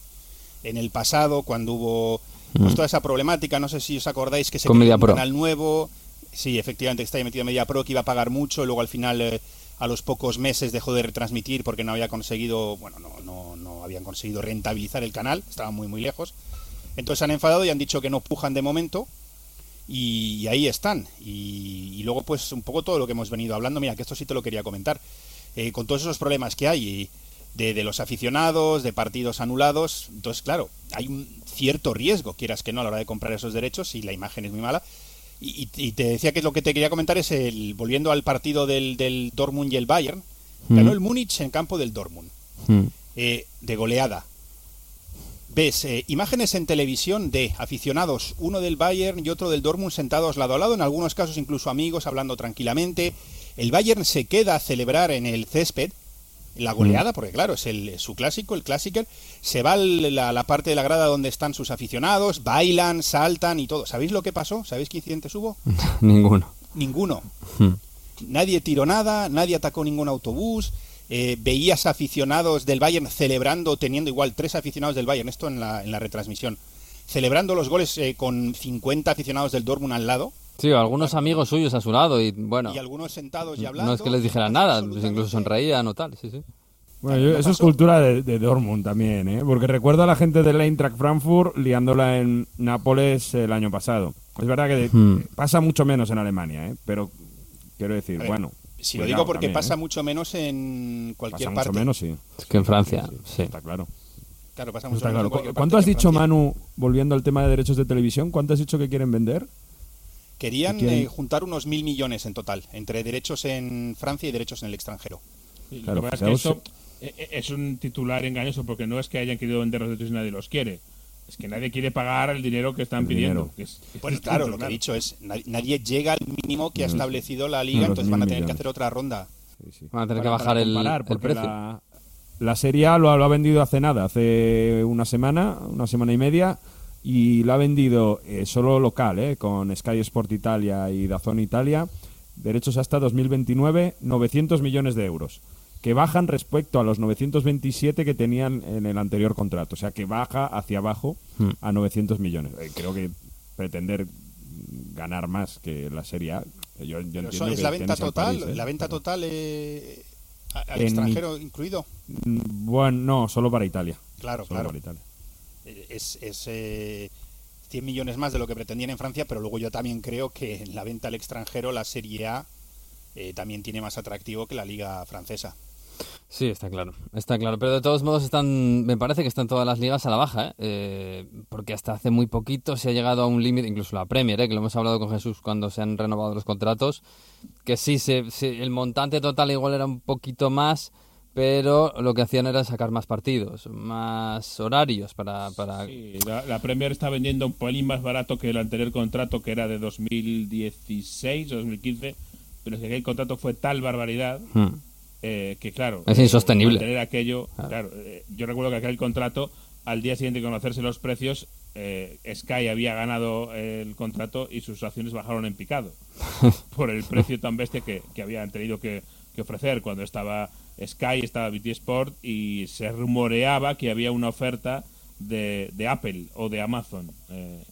[SPEAKER 6] en el pasado cuando hubo pues, toda esa problemática. No sé si os acordáis que se
[SPEAKER 1] Con
[SPEAKER 6] creó un
[SPEAKER 1] Pro.
[SPEAKER 6] canal nuevo. Sí, efectivamente, que está ahí metido Media Pro, que iba a pagar mucho. y Luego al final, eh, a los pocos meses, dejó de retransmitir porque no había conseguido, bueno, no, no, no habían conseguido rentabilizar el canal. Estaban muy, muy lejos. Entonces se han enfadado y han dicho que no pujan de momento. Y, y ahí están. Y, y luego, pues, un poco todo lo que hemos venido hablando. Mira, que esto sí te lo quería comentar. Eh, con todos esos problemas que hay de, de los aficionados, de partidos anulados, entonces, claro, hay un cierto riesgo, quieras que no, a la hora de comprar esos derechos y la imagen es muy mala. Y, te decía que lo que te quería comentar es el volviendo al partido del, del Dortmund y el Bayern. Ganó
[SPEAKER 1] Mm.
[SPEAKER 6] el Múnich en campo del Dortmund,
[SPEAKER 1] Mm.
[SPEAKER 6] eh, de goleada. Ves eh, imágenes en televisión de aficionados, uno del Bayern y otro del Dortmund sentados lado a lado, en algunos casos incluso amigos, hablando tranquilamente. El Bayern se queda a celebrar en el césped la goleada, porque claro, es el, su clásico, el clásico. Se va a la, la parte de la grada donde están sus aficionados, bailan, saltan y todo. ¿Sabéis lo que pasó? ¿Sabéis qué incidentes hubo?
[SPEAKER 1] Ninguno.
[SPEAKER 6] Ninguno.
[SPEAKER 1] Mm.
[SPEAKER 6] Nadie tiró nada, nadie atacó ningún autobús. eh, veías aficionados del Bayern celebrando, teniendo igual tres aficionados del Bayern, esto en la, en la retransmisión, celebrando los goles eh, con 50 aficionados del Dortmund al lado.
[SPEAKER 1] Sí, o algunos amigos suyos a su lado y bueno.
[SPEAKER 6] Y algunos sentados y hablando.
[SPEAKER 1] No es que les dijeran nada, pues incluso sonreían o tal, sí, sí.
[SPEAKER 5] Bueno, yo- eso es cultura de, de Dortmund también, ¿eh? Porque recuerdo a la gente del Eintracht Frankfurt liándola en Nápoles el año pasado. Es verdad que
[SPEAKER 1] Hmm.
[SPEAKER 5] pasa mucho menos en Alemania, ¿eh? Pero quiero decir,
[SPEAKER 6] ver,
[SPEAKER 5] bueno.
[SPEAKER 6] Si lo digo porque
[SPEAKER 5] también,
[SPEAKER 6] pasa
[SPEAKER 5] ¿eh?
[SPEAKER 6] mucho menos en cualquier
[SPEAKER 5] Pasa
[SPEAKER 6] parte.
[SPEAKER 5] mucho menos, sí.
[SPEAKER 1] Es que en Francia, sí.
[SPEAKER 5] Está claro.
[SPEAKER 6] Claro, pasa mucho
[SPEAKER 5] está
[SPEAKER 6] menos
[SPEAKER 5] claro.
[SPEAKER 6] en cualquier
[SPEAKER 5] ¿Cu- ¿Cuánto has dicho,
[SPEAKER 6] Francia.
[SPEAKER 5] Manu, volviendo al tema de derechos de televisión? ¿Cuánto has dicho que quieren vender?
[SPEAKER 6] Querían eh, juntar unos mil millones en total, entre derechos en Francia y derechos en el extranjero.
[SPEAKER 4] Sí,
[SPEAKER 5] Claro,
[SPEAKER 4] lo que pasa es que eso eh, eh, es un titular engañoso porque no es que hayan querido vender los derechos y nadie los quiere. Es que nadie quiere pagar el dinero que están pidiendo.
[SPEAKER 5] dinero.
[SPEAKER 4] que es- que
[SPEAKER 6] Bueno,
[SPEAKER 4] es
[SPEAKER 6] claro, lo que he dicho es, nadie, nadie llega al mínimo que ha
[SPEAKER 5] Unos-
[SPEAKER 6] establecido la liga, entonces van a tener que hacer otra ronda.
[SPEAKER 5] Sí, sí.
[SPEAKER 1] Van a tener
[SPEAKER 5] Para-
[SPEAKER 1] que bajar el, el
[SPEAKER 5] porque
[SPEAKER 1] precio.
[SPEAKER 5] La, la Serie A lo, lo ha vendido hace nada, hace una semana, una semana y media, y lo ha vendido eh, solo local, eh, con Sky Sport Italia y Dazón Italia, derechos hasta 2029, 900 millones de euros, que bajan respecto a los 927 que tenían en el anterior contrato, o sea que baja hacia abajo
[SPEAKER 1] Hmm.
[SPEAKER 5] a 900 millones. Eh, creo que pretender ganar más que la Serie A, yo, yo
[SPEAKER 6] Pero
[SPEAKER 5] entiendo
[SPEAKER 6] eso es
[SPEAKER 5] que
[SPEAKER 6] la venta total,
[SPEAKER 5] París, eh,
[SPEAKER 6] la venta total eh, al
[SPEAKER 5] En-
[SPEAKER 6] extranjero incluido.
[SPEAKER 5] Mm, Bueno, no, solo para Italia.
[SPEAKER 6] Claro,
[SPEAKER 5] Solo
[SPEAKER 6] claro.
[SPEAKER 5] para Italia.
[SPEAKER 6] Es, es eh, 100 millones más de lo que pretendían en Francia, pero luego yo también creo que en la venta al extranjero la Serie A eh, también tiene más atractivo que la liga francesa.
[SPEAKER 1] Sí, está claro, está claro. Pero de todos modos están, me parece que están todas las ligas a la baja, ¿eh? Eh, porque hasta hace muy poquito se ha llegado a un límite, incluso la Premier, ¿eh? que lo hemos hablado con Jesús cuando se han renovado los contratos, que sí, se- el montante total igual era un poquito más, pero lo que hacían era sacar más partidos, más horarios para... para...
[SPEAKER 4] Sí, la, la Premier está vendiendo un pelín más barato que el anterior contrato que era de 2016 o 2015, pero es que aquel contrato fue tal barbaridad
[SPEAKER 1] Hmm.
[SPEAKER 4] eh, que claro
[SPEAKER 1] Es
[SPEAKER 4] eh,
[SPEAKER 1] insostenible.
[SPEAKER 4] mantener aquello
[SPEAKER 1] Claro.
[SPEAKER 4] claro, eh, yo recuerdo que aquel contrato al día siguiente de conocerse los precios eh, Sky había ganado el contrato y sus acciones bajaron en picado por el precio tan bestia que, que habían tenido que, que ofrecer cuando estaba Sky estaba BT Sport y se rumoreaba que había una oferta de, de Apple o de Amazon eh,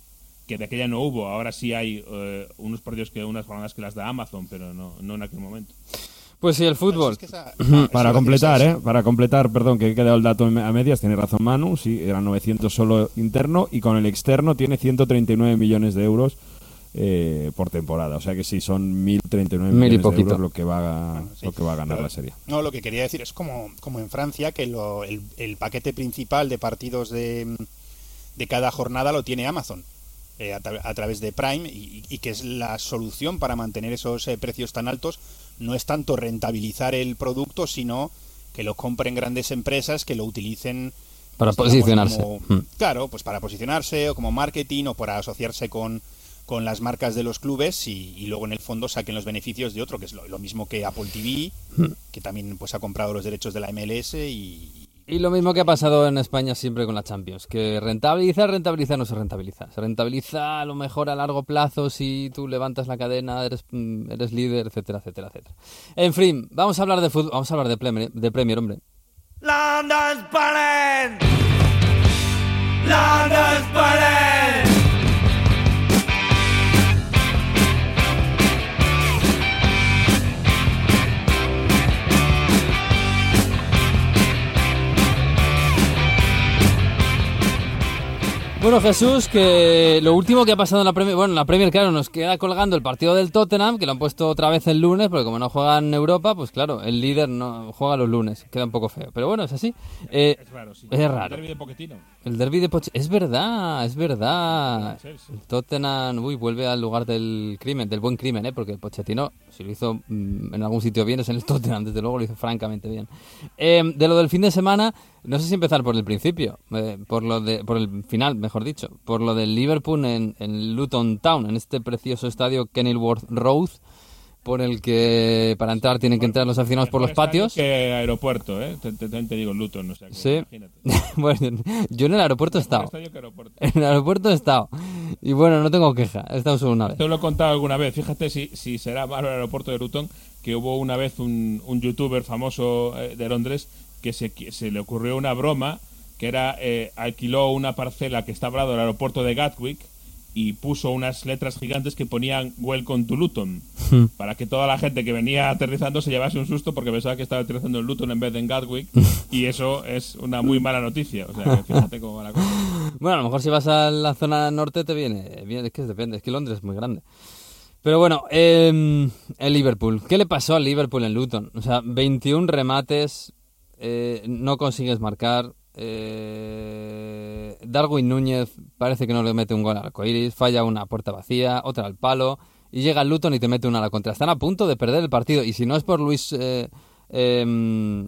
[SPEAKER 4] que de aquella no hubo ahora sí hay eh, unos partidos que unas jornadas que las da Amazon pero no, no en aquel momento
[SPEAKER 1] Pues sí, el fútbol.
[SPEAKER 6] Es que esa- ah, eso
[SPEAKER 5] Para completar, ¿eh? Para completar, perdón, que he quedado el dato a medias, tiene razón Manu, sí, eran 900 solo interno y con el externo tiene 139 millones de euros eh, por temporada. O sea que sí, son 1.039
[SPEAKER 1] Mil y
[SPEAKER 5] millones de
[SPEAKER 1] poquito.
[SPEAKER 5] euros lo que va a,
[SPEAKER 6] Bueno, sí.
[SPEAKER 5] lo que va a ganar
[SPEAKER 6] Pero-
[SPEAKER 5] la serie.
[SPEAKER 6] No, lo que quería decir es como, como en Francia, que lo- el, el paquete principal de partidos de, de cada jornada lo tiene Amazon eh, a, tra- a través de Prime y, y que es la solución para mantener esos eh, precios tan altos. No es tanto rentabilizar el producto, sino que lo compren grandes empresas que lo utilicen
[SPEAKER 1] Para
[SPEAKER 6] pues, digamos,
[SPEAKER 1] posicionarse.
[SPEAKER 6] como-
[SPEAKER 1] Hmm.
[SPEAKER 6] Claro, pues para posicionarse o como marketing o para asociarse con, con las marcas de los clubes y, y luego en el fondo saquen los beneficios de otro, que es lo, lo mismo que Apple TV, que también pues ha comprado los derechos de la MLS y,
[SPEAKER 1] Y lo mismo que ha pasado en España siempre con la Champions, que rentabiliza, rentabiliza, no se rentabiliza. Se rentabiliza a lo mejor a largo plazo si tú levantas la cadena, eres, mm, eres líder, etcétera, etcétera, etcétera. En fin, vamos a hablar de fútbol, vamos a hablar de Premier, de Premier hombre.
[SPEAKER 9] London's burning!
[SPEAKER 1] Bueno, Jesús, que lo último que ha pasado en la Premier, bueno, en la Premier, claro, nos queda colgando el partido del Tottenham, que lo han puesto otra vez el lunes, porque como no juega en Europa, pues claro, el líder no juega los lunes, queda un poco feo. Pero bueno, es así. Eh,
[SPEAKER 4] es raro sí
[SPEAKER 1] es raro.
[SPEAKER 4] Derbi de Pochettino.
[SPEAKER 1] El derby de Poch es verdad, es verdad.
[SPEAKER 4] Puede ser, sí.
[SPEAKER 1] El Tottenham, uy, vuelve al lugar del crimen, del buen crimen, ¿eh? Porque el Pochettino, si lo hizo mm, en algún sitio bien, es en el Tottenham, desde luego lo hizo francamente bien. Eh, de lo del fin de semana, no sé si empezar por el principio, eh, por lo de, por el final, mejor dicho, por lo del Liverpool en, en Luton Town, en este precioso estadio Kenilworth Road, por el que para entrar tienen que entrar los aficionados por los patios.
[SPEAKER 4] que aeropuerto eh te, te- te digo Luton o sea que
[SPEAKER 1] Sí.
[SPEAKER 4] imagínate
[SPEAKER 1] bueno, yo en el aeropuerto he estado. En el aeropuerto he estado. Y bueno, no tengo queja. He estado solo una vez.
[SPEAKER 4] Te lo he contado alguna vez. Fíjate si, si será malo el aeropuerto de Luton, que hubo una vez un, un youtuber famoso eh, de Londres que se, se le ocurrió una broma que era eh, alquiló una parcela que estaba al lado del aeropuerto de Gatwick y puso unas letras gigantes que ponían Welcome to Luton
[SPEAKER 1] Hmm.
[SPEAKER 4] para que toda la gente que venía aterrizando se llevase un susto porque pensaba que estaba aterrizando en Luton en vez de en Gatwick y eso es una muy mala noticia. O sea, fíjate cómo va la cosa.
[SPEAKER 1] Bueno, a lo mejor si vas a la zona norte te viene bien, es que depende, es que Londres es muy grande. Pero bueno, eh, el Liverpool. ¿Qué le pasó al Liverpool en Luton? O sea, 21 remates, eh, no consigues marcar. eh, Darwin Núñez parece que no le mete un gol al arcoiris, falla una puerta vacía, otra al palo, y llega el Luton y te mete una a la contra. Están a punto de perder el partido, y si no es por Luis... eh, em,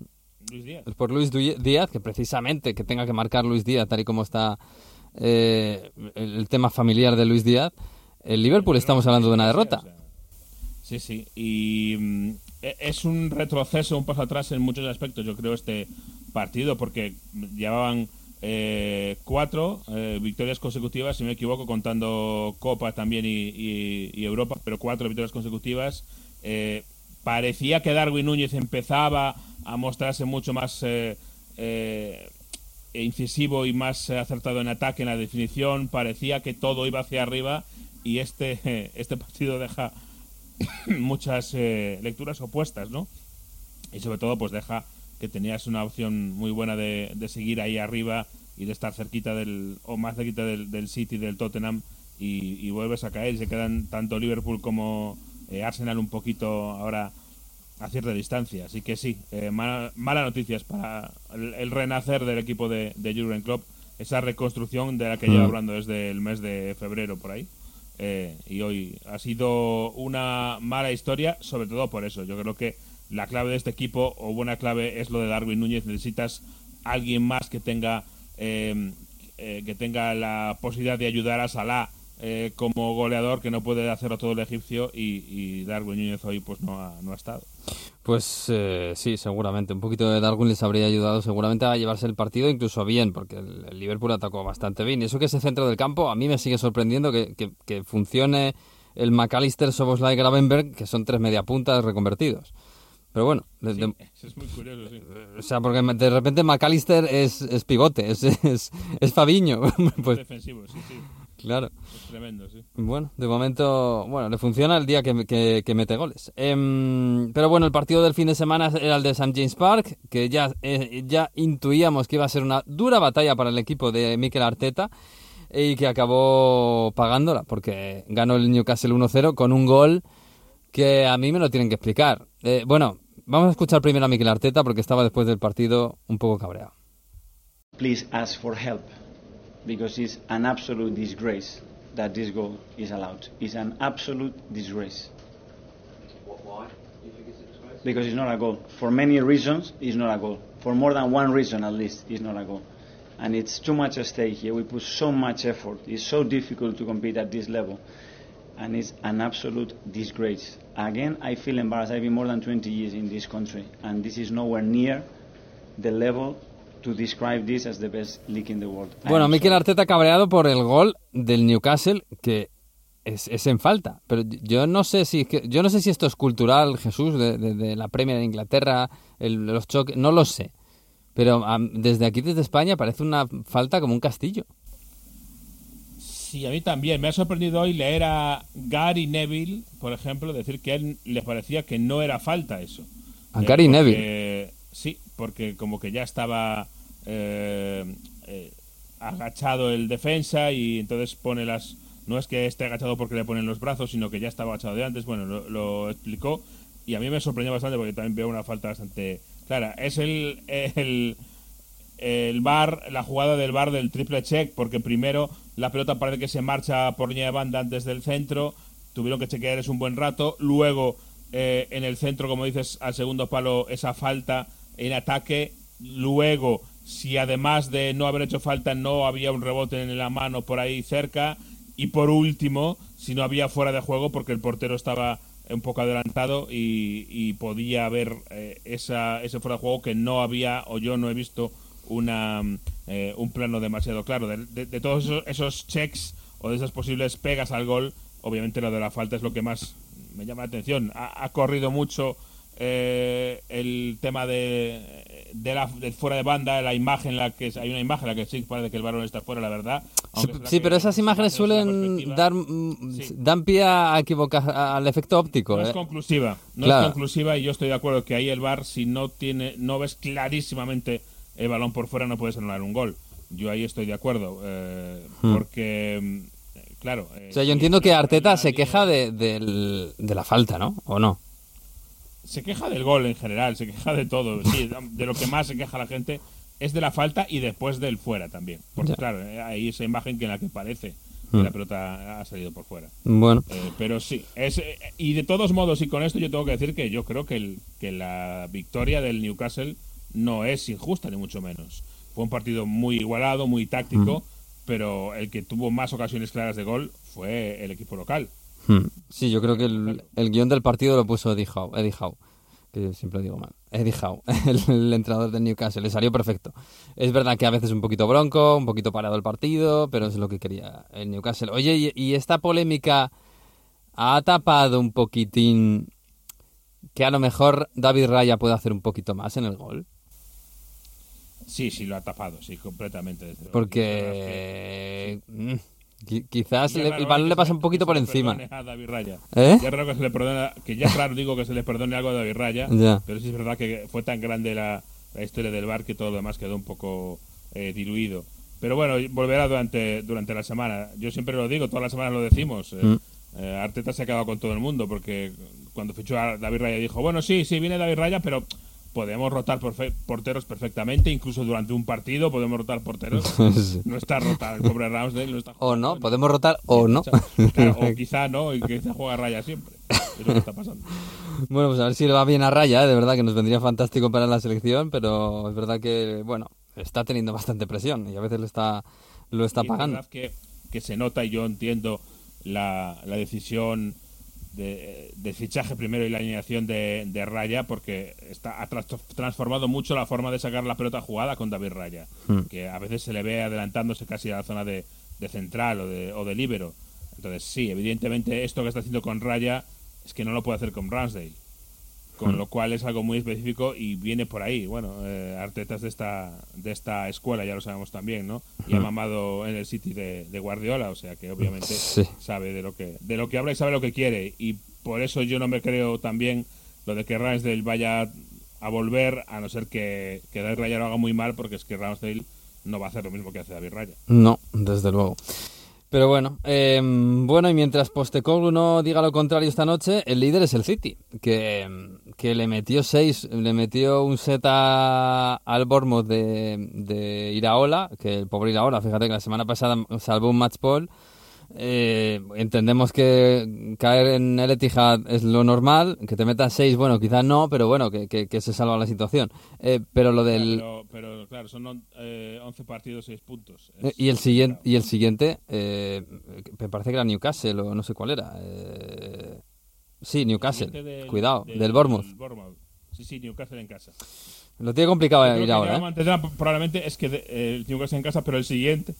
[SPEAKER 4] Luis Díaz.
[SPEAKER 1] por Luis Díaz, que precisamente que tenga que marcar Luis Díaz, tal y como está eh, el, el tema familiar de Luis Díaz, el Liverpool estamos hablando de una derrota.
[SPEAKER 4] Sí, sí. Y mm, es un retroceso, un paso atrás en muchos aspectos, yo creo, este partido, porque llevaban eh, cuatro eh, victorias consecutivas, si no me equivoco, contando Copa también y, Europa, pero cuatro victorias consecutivas. Eh, parecía que Darwin Núñez empezaba a mostrarse mucho más eh, eh, incisivo y más eh, acertado en ataque, en la definición. Parecía que todo iba hacia arriba y este, este partido deja muchas eh, lecturas opuestas, ¿no? Y sobre todo, pues deja que tenías una opción muy buena de, de seguir ahí arriba y de estar cerquita del, o más cerquita del, del City, del Tottenham, y, y vuelves a caer y se quedan tanto Liverpool como eh, Arsenal un poquito ahora a cierta distancia. Así que sí, eh, mala- malas noticias para el, el renacer del equipo de, de Jurgen Klopp, esa reconstrucción de la que lleva
[SPEAKER 1] Mm.
[SPEAKER 4] hablando desde el mes de febrero por ahí. Eh, y hoy ha sido una mala historia, sobre todo por eso. Yo creo que la clave de este equipo, o buena clave, es lo de Darwin Núñez. Necesitas alguien más que tenga eh, eh, que tenga la posibilidad de ayudar a Salah eh, como goleador, que no puede hacerlo todo el egipcio, y, y Darwin Núñez hoy pues no ha, no ha estado.
[SPEAKER 1] Pues eh, sí, seguramente. Un poquito de Darwin les habría ayudado seguramente a llevarse el partido incluso bien, porque el, el Liverpool atacó bastante bien. Y eso que ese centro del campo, a mí me sigue sorprendiendo que, que- que funcione el McAllister, Soboslai, Gravenberg, que son tres mediapuntas reconvertidos. Pero bueno, de- de-
[SPEAKER 4] Eso es muy curioso, sí.
[SPEAKER 1] o sea, porque de repente McAllister es, es pivote, es, es, es Fabiño. pues
[SPEAKER 4] defensivo, sí, sí.
[SPEAKER 1] Claro.
[SPEAKER 4] Es tremendo, sí.
[SPEAKER 1] Bueno, de momento, bueno, le funciona el día que, que- que mete goles. Em, pero bueno, el partido del fin de semana era el de St. James Park, que ya, eh, ya intuíamos que iba a ser una dura batalla para el equipo de Mikel Arteta y que acabó pagándola, porque ganó el Newcastle 1-0 con un gol que a mí me lo tienen que explicar. Eh, bueno, vamos a escuchar primero a Mikel Arteta porque estaba después del partido un poco cabreado.
[SPEAKER 10] please ask for help because it's an absolute disgrace that this goal is allowed. It's an absolute disgrace.
[SPEAKER 11] Why? Do you think it's?
[SPEAKER 10] Because it's not a goal. For many reasons, it's not a goal. For more than one reason, at least, it's not a goal. And it's too much at stake here. We put so much effort. It's so difficult to compete at this level. And it's an absolute disgrace. Again, I feel embarrassed. I've been more than 20 years in this country, and this is nowhere near the level to describe this as the best league in the world. I
[SPEAKER 1] Bueno, Mikel. Arteta cabreado por el gol del Newcastle que es, es en falta, pero yo no sé si que- yo no sé si esto es cultural, Jesús, de, de- de la Premier de Inglaterra, el- los choques, no lo sé. Pero desde aquí, desde España, parece una falta como un castillo.
[SPEAKER 4] Sí, a mí también. Me ha sorprendido hoy leer a Gary Neville, por ejemplo, decir que a él le parecía que no era falta eso.
[SPEAKER 1] A
[SPEAKER 4] Eh,
[SPEAKER 1] Gary
[SPEAKER 4] porque-
[SPEAKER 1] Neville.
[SPEAKER 4] Sí, porque como que ya estaba eh, eh, agachado el defensa y entonces pone las... No es que esté agachado porque le ponen los brazos, sino que ya estaba agachado de antes. Bueno, lo, lo explicó y a mí me sorprendió bastante porque también veo una falta bastante clara. Es el, el, el bar, la jugada del bar del triple check, porque primero la pelota parece que se marcha por línea de banda antes del centro, tuvieron que chequear eso un buen rato, luego eh, en el centro, como dices, al segundo palo esa falta en ataque, luego si además de no haber hecho falta no había un rebote en la mano por ahí cerca, y por último, si no había fuera de juego porque el portero estaba un poco adelantado y, y podía haber eh, esa, ese fuera de juego que no había o yo no he visto una, eh, un plano demasiado claro. De, todos esos, esos checks o de esas posibles pegas al gol, obviamente lo de la falta es lo que más me llama la atención. Ha corrido mucho eh, el tema de, de la, del fuera de banda, la imagen, en la que hay una imagen en la que sí parece que el balón está fuera, la verdad.
[SPEAKER 1] Sí, pero esas imágenes suelen dar mm,
[SPEAKER 4] Sí.
[SPEAKER 1] dan pie a equivocar al efecto óptico.
[SPEAKER 4] No
[SPEAKER 1] ¿eh?
[SPEAKER 4] es conclusiva, no
[SPEAKER 1] Claro.
[SPEAKER 4] es conclusiva y yo estoy de acuerdo que ahí el VAR si no tiene, no ves clarísimamente el balón por fuera no puedes anular un gol. Yo ahí estoy de acuerdo, eh,
[SPEAKER 1] Hmm.
[SPEAKER 4] porque eh, claro. eh,
[SPEAKER 1] O sea, yo
[SPEAKER 4] si
[SPEAKER 1] entiendo que Arteta se queja de, de la falta, ¿no? ¿O no?
[SPEAKER 4] Se queja del gol en general, se queja de todo. Sí, de lo que más se queja la gente es de la falta y después del fuera también. Porque
[SPEAKER 1] Ya.
[SPEAKER 4] claro, eh, hay esa imagen que en la que parece que
[SPEAKER 1] Hmm.
[SPEAKER 4] la pelota ha salido por fuera.
[SPEAKER 1] Bueno,
[SPEAKER 4] Eh, pero sí, es, eh, y de todos modos, y con esto yo tengo que decir que yo creo que, el, que la victoria del Newcastle no es injusta, ni mucho menos. Fue un partido muy igualado, muy táctico, pero el que tuvo más ocasiones claras de gol fue el equipo local.
[SPEAKER 1] Hmm. sí, yo creo que el, el guion del partido lo puso Eddie Howe, Eddie Howe, que siempre digo mal. Eddie Howe, el, el entrenador del Newcastle, le salió perfecto. Es verdad que a veces un poquito bronco, un poquito parado el partido, pero es lo que quería el Newcastle. Oye, y, y esta polémica ha tapado un poquitín que a lo mejor David Raya puede hacer un poquito más en el gol.
[SPEAKER 4] Sí, sí, lo ha tapado, sí, completamente. desde.
[SPEAKER 1] Porque quizás le- el balón le pasa un poquito por encima.
[SPEAKER 4] perdone a David Raya.
[SPEAKER 1] ¿Eh?
[SPEAKER 4] Ya es raro que se le perdone, que ya es raro digo que se le perdone algo a David Raya,
[SPEAKER 1] Ya.
[SPEAKER 4] pero sí es verdad que fue tan grande la, la historia del bar que todo lo demás quedó un poco eh, diluido. Pero bueno, volverá durante, durante la semana. Yo siempre lo digo, todas las semanas lo decimos. eh,
[SPEAKER 1] Mm.
[SPEAKER 4] eh, Arteta se ha quedado con todo el mundo porque cuando fichó a David Raya dijo, bueno, sí, sí, viene David Raya, pero podemos rotar porteros perfectamente, incluso durante un partido podemos rotar porteros.
[SPEAKER 1] Sí.
[SPEAKER 4] No está rotado, el pobre Ramsdale no está
[SPEAKER 1] O no, podemos rotar o no.
[SPEAKER 4] Claro, o quizá no, y quizá juega Raya siempre. Es lo que está pasando.
[SPEAKER 1] Bueno, pues a ver si le va bien a Raya, ¿eh? de verdad que nos vendría fantástico para la selección, pero es verdad que, bueno, está teniendo bastante presión y a veces lo está, lo está
[SPEAKER 4] Y es
[SPEAKER 1] pagando.
[SPEAKER 4] verdad que, que se nota y yo entiendo la, la decisión de, fichaje primero y la alineación de, de Raya porque está, ha tras- transformado mucho la forma de sacar la pelota jugada con David Raya,
[SPEAKER 1] Hmm.
[SPEAKER 4] que a veces se le ve adelantándose casi a la zona de, de central o de, o de líbero. Entonces sí, evidentemente esto que está haciendo con Raya es que no lo puede hacer con Ramsdale. Con
[SPEAKER 1] Hmm.
[SPEAKER 4] lo cual es algo muy específico y viene por ahí. Bueno, eh, Arteta es de esta, de esta escuela, ya lo sabemos también, ¿no? Y ha
[SPEAKER 1] Hmm.
[SPEAKER 4] mamado en el City de, de Guardiola, o sea que obviamente
[SPEAKER 1] Sí.
[SPEAKER 4] sabe de lo que de lo que habla y sabe lo que quiere. Y por eso yo no me creo también lo de que Ramsdale vaya a volver, a no ser que, que David Raya lo haga muy mal, porque es que Ramsdale no va a hacer lo mismo que hace David Raya.
[SPEAKER 1] No, desde luego. Pero bueno, eh, bueno, y mientras Postecoglou no diga lo contrario esta noche, el líder es el City, que, que le metió seis, le metió un set a- al Bournemouth de, de Iraola, que el pobre Iraola, fíjate que la semana pasada salvó un match ball. Eh, entendemos que caer en el Etihad es lo normal, que te metas seis, bueno, quizás no, pero bueno, que, que, que se salva la situación. Eh, pero lo del...
[SPEAKER 4] Pero, pero, claro, son on- eh, 11 partidos, 6 puntos.
[SPEAKER 1] Eh,
[SPEAKER 4] Es
[SPEAKER 1] Y el siguiente, y el siguiente eh, me parece que era Newcastle o no sé cuál era. Eh, sí, Newcastle.
[SPEAKER 4] Del-
[SPEAKER 1] Cuidado, del, Bournemouth.
[SPEAKER 4] Sí, sí, Newcastle en casa.
[SPEAKER 1] Lo tiene complicado ir
[SPEAKER 4] que
[SPEAKER 1] ahora, ¿eh?
[SPEAKER 4] mantendrá, probablemente es que de- eh, el Newcastle en casa, pero el siguiente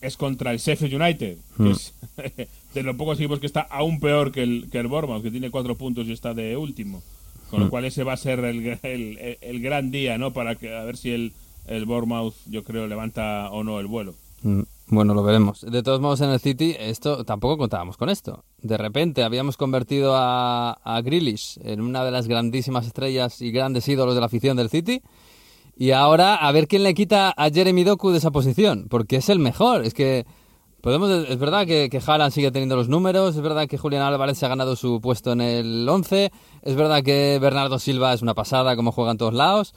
[SPEAKER 4] es contra el Sheffield United, que
[SPEAKER 1] Hmm.
[SPEAKER 4] es de los pocos equipos que está aún peor que el, que el Bournemouth, que tiene cuatro puntos y está de último. Con lo
[SPEAKER 1] Hmm.
[SPEAKER 4] cual ese va a ser el, el, gran día, ¿no? Para que a ver si el, el Bournemouth, yo creo, levanta o no el vuelo.
[SPEAKER 1] Mm, Bueno, lo veremos. De todos modos, en el City, esto tampoco contábamos con esto. De repente habíamos convertido a, a en una de las grandísimas estrellas y grandes ídolos de la afición del City. Y ahora a ver quién le quita a Jeremy Doku de esa posición, porque es el mejor. Es que podemos, es verdad que, que Haaland sigue teniendo los números, es verdad que Julián Álvarez se ha ganado su puesto en el 11, es verdad que Bernardo Silva es una pasada como juega en todos lados,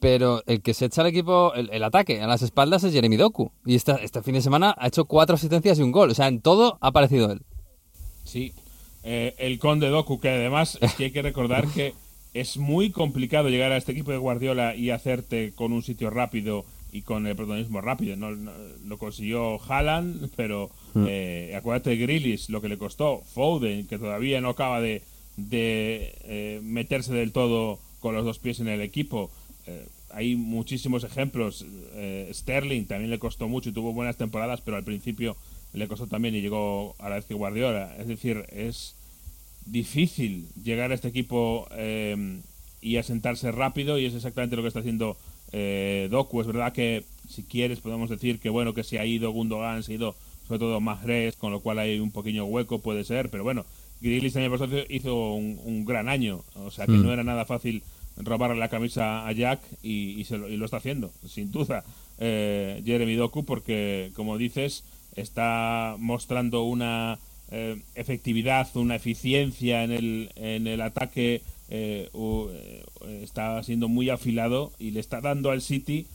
[SPEAKER 1] pero el que se echa al equipo, el, el ataque a las espaldas es Jeremy Doku. Y esta, este fin de semana ha hecho cuatro asistencias y un gol. O sea, en todo ha aparecido él.
[SPEAKER 4] Sí, eh, el Conde Doku, que además es que hay que recordar que es muy complicado llegar a este equipo de Guardiola y hacerte con un sitio rápido y con el protagonismo rápido. No, no- lo consiguió Haaland, pero
[SPEAKER 1] Mm.
[SPEAKER 4] eh, acuérdate de Grealish, lo que le costó Foden, que todavía no acaba de, de, eh, meterse del todo con los dos pies en el equipo. Eh, hay muchísimos ejemplos. Eh, Sterling también le costó mucho y tuvo buenas temporadas, pero al principio le costó también y llegó a la vez que Guardiola. Es decir, es difícil llegar a este equipo eh, y asentarse rápido y es exactamente lo que está haciendo eh, Doku. Es verdad que si quieres podemos decir que bueno que se ha ido Gundogan, se ha ido sobre todo Mahrez, con lo cual hay un pequeño hueco, puede ser, pero bueno, Grealish el año pasado hizo un, un gran año, o sea que
[SPEAKER 1] Mm.
[SPEAKER 4] no era nada fácil robarle la camisa a Jack y, y se lo, y lo está haciendo, sin duda, eh, Jeremy Doku, porque como dices, está mostrando una eh, efectividad, una eficiencia en el, en el ataque, eh, eh, está siendo muy afilado y le está dando al City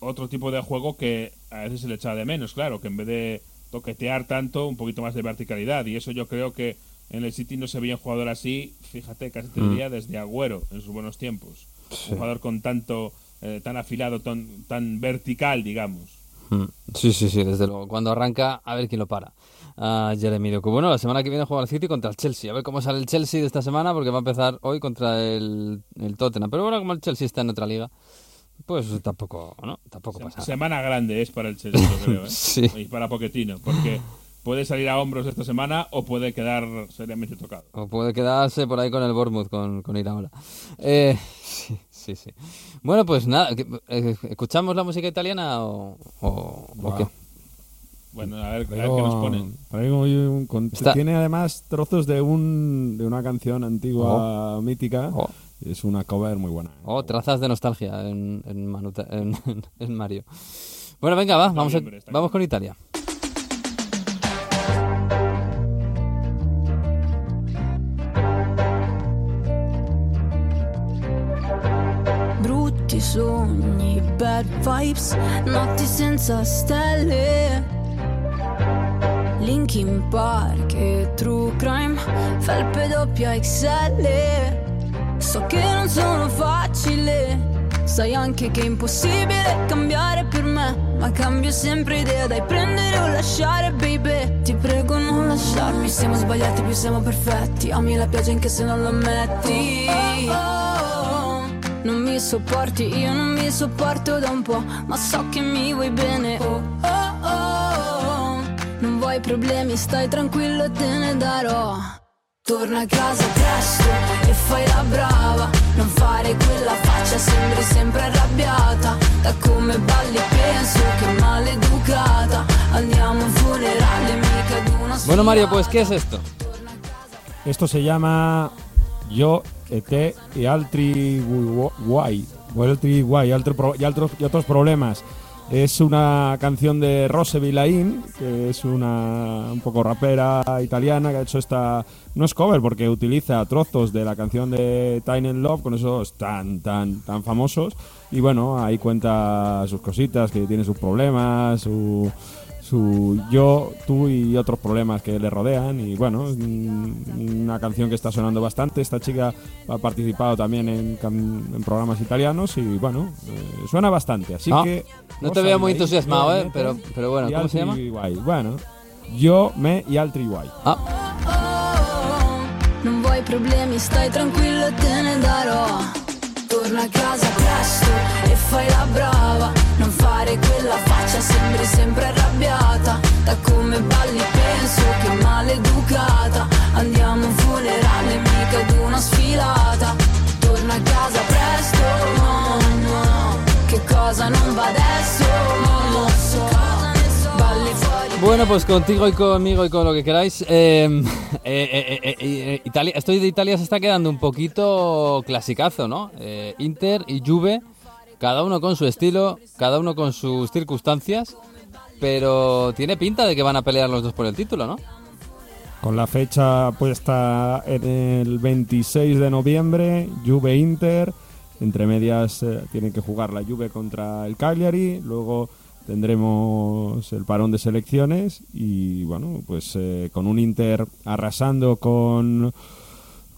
[SPEAKER 4] otro tipo de juego que a veces se le echa de menos, claro, que en vez de toquetear tanto, un poquito más de verticalidad. Y eso yo creo que en el City no se veía un jugador así, fíjate, casi te
[SPEAKER 1] Mm.
[SPEAKER 4] diría desde Agüero en sus buenos tiempos.
[SPEAKER 1] Sí.
[SPEAKER 4] Un jugador con tanto, eh, tan afilado, tan, tan vertical, digamos.
[SPEAKER 1] Mm. Sí, sí, sí, desde luego. Cuando arranca, a ver quién lo para. A Jeremy Doku. Bueno, la semana que viene juega el City contra el Chelsea. A ver cómo sale el Chelsea de esta semana, porque va a empezar hoy contra el, el Tottenham. Pero bueno, como el Chelsea está en otra liga, pues tampoco, ¿no? Tampoco pasa nada.
[SPEAKER 4] Semana grande es para el Chelsea, yo creo, ¿eh?
[SPEAKER 1] Sí.
[SPEAKER 4] Y para Pochettino, porque puede salir a hombros esta semana o puede quedar seriamente tocado.
[SPEAKER 1] O puede quedarse por ahí con el Bournemouth, con, con Iraola. Eh, sí, sí, sí. Bueno, pues nada, eh, ¿escuchamos la música italiana o, o, qué?
[SPEAKER 4] Bueno, a ver, a ver
[SPEAKER 5] Traigo-
[SPEAKER 4] qué nos ponen.
[SPEAKER 5] traigo hoy un con-
[SPEAKER 1] Está-
[SPEAKER 5] Tiene además trozos de un de una canción antigua mítica.
[SPEAKER 1] Oh.
[SPEAKER 5] Es una cover muy buena.
[SPEAKER 1] O trazas de nostalgia en, en, Manuta- en, en Mario. Bueno, venga, va, vamos, vamos con Italia.
[SPEAKER 12] Sogni, bad vibes, notti senza stelle. Linkin Park e True Crime, felpe doppia XL. So che non sono facile, sai anche che è impossibile cambiare per me. Ma cambio sempre idea, dai prendere o lasciare, baby. Ti prego non lasciarmi, siamo sbagliati, più siamo perfetti. Ami la pioggia anche se non lo ammetti. Non mi sopporti, io non mi sopporto da un po', ma so che mi vuoi bene. Oh, oh, oh. Non vuoi problemi, stai tranquillo, te ne darò. Torna a casa presto e fai la brava. Non fare quella faccia, sembri sempre arrabbiata. Da come balli penso che maleducata. Andiamo a un funerale, mica ad una
[SPEAKER 1] Bueno, Mario, pues, ¿qué es esto?
[SPEAKER 5] Esto se llama Yo, ET y Altri Gu- Guay. O Altri y otros problemas. Es una canción de Rose Villain, que es una un poco rapera italiana, que ha hecho esta... No es cover, porque utiliza trozos de la canción de and Love, con esos tan, tan, tan famosos. Y bueno, ahí cuenta sus cositas, que tiene sus problemas, su su yo, tú y otros problemas que le rodean. Y bueno, una canción que está sonando bastante. Esta chica ha participado también en, programas italianos y bueno, eh, suena bastante. Así
[SPEAKER 1] Ah,
[SPEAKER 5] que.
[SPEAKER 1] no te veo muy
[SPEAKER 5] Villain,
[SPEAKER 1] entusiasmado,
[SPEAKER 5] yo,
[SPEAKER 1] ¿eh?
[SPEAKER 5] Neto
[SPEAKER 1] Pero- pero bueno,
[SPEAKER 5] y
[SPEAKER 1] ¿cómo se llama?
[SPEAKER 5] Bueno, yo, me y Altri Guai.
[SPEAKER 12] Non fare quella faccia, sembri sempre arrabbiata. Da come balli penso che maleducata. Andiamo a un funerale, mica ad una sfilata. Torna a casa presto, no. Che cosa non va adesso? Lo so. Balli fuori.
[SPEAKER 1] Bueno, pues contigo y conmigo y con lo que queráis. Eh, eh, eh, eh, eh, Italia, esto de Italia se está quedando un poquito clasicazo, ¿no? Eh, Inter y Juve, cada uno con su estilo, cada uno con sus circunstancias, pero tiene pinta de que van a pelear los dos por el título, ¿no?
[SPEAKER 5] Con la fecha puesta en el 26 de noviembre, Juve Inter. Entre medias eh, tienen que jugar la Juve contra el Cagliari. Luego tendremos el parón de selecciones. Y bueno, pues eh, con un Inter arrasando con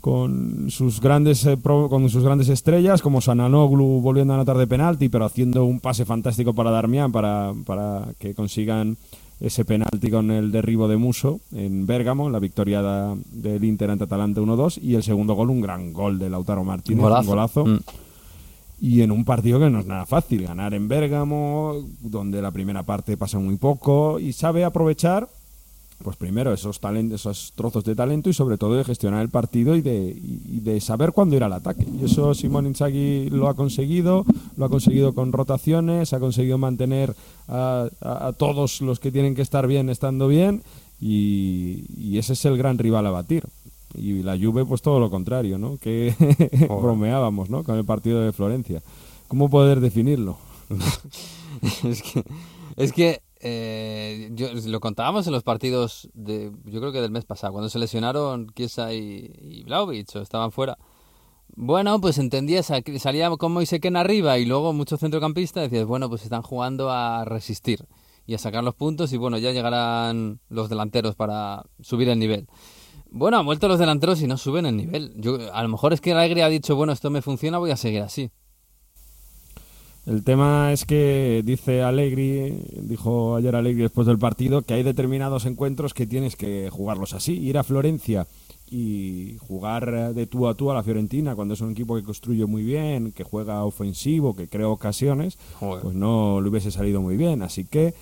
[SPEAKER 5] con sus grandes eh, pro- con sus grandes estrellas como Sananoglu volviendo a anotar de penalti pero haciendo un pase fantástico para Darmian para, para que consigan ese penalti con el derribo de Muso en Bérgamo, la victoria da- del Inter ante Atalanta 1-2 y el segundo gol un gran gol de Lautaro Martínez,
[SPEAKER 1] Golazo.
[SPEAKER 5] un golazo.
[SPEAKER 1] Mm.
[SPEAKER 5] Y en un partido que no es nada fácil, ganar en Bérgamo, donde la primera parte pasa muy poco y sabe aprovechar pues primero esos talentos, esos trozos de talento y sobre todo de gestionar el partido y de, y de saber cuándo ir al ataque. Y eso Simón Inzaghi lo ha conseguido, lo ha conseguido con rotaciones, ha conseguido mantener a, a- a todos los que tienen que estar bien estando bien y, y ese es el gran rival a batir. Y la Juve pues todo lo contrario, ¿no? Que bromeábamos, ¿no? Con el partido de Florencia. ¿Cómo poder definirlo?
[SPEAKER 1] es que, es que eh, yo, lo contábamos en los partidos de, yo creo que del mes pasado, cuando se lesionaron Kiesa y, y o estaban fuera. Bueno, pues entendías, salía como Iseken arriba y luego muchos centrocampistas, decías, bueno, pues están jugando a resistir y a sacar los puntos y bueno, ya llegarán los delanteros para subir el nivel. Bueno, han vuelto los delanteros y no suben el nivel. Yo, a lo mejor es que Alegre ha dicho, bueno, esto me funciona, voy a seguir así.
[SPEAKER 5] El tema es que dice Allegri, dijo ayer Allegri después del partido, que hay determinados encuentros que tienes que jugarlos así. Ir a Florencia y jugar de tú a tú a la Fiorentina cuando es un equipo que construye muy bien, que juega ofensivo, que crea ocasiones, pues no le hubiese salido muy bien. Así que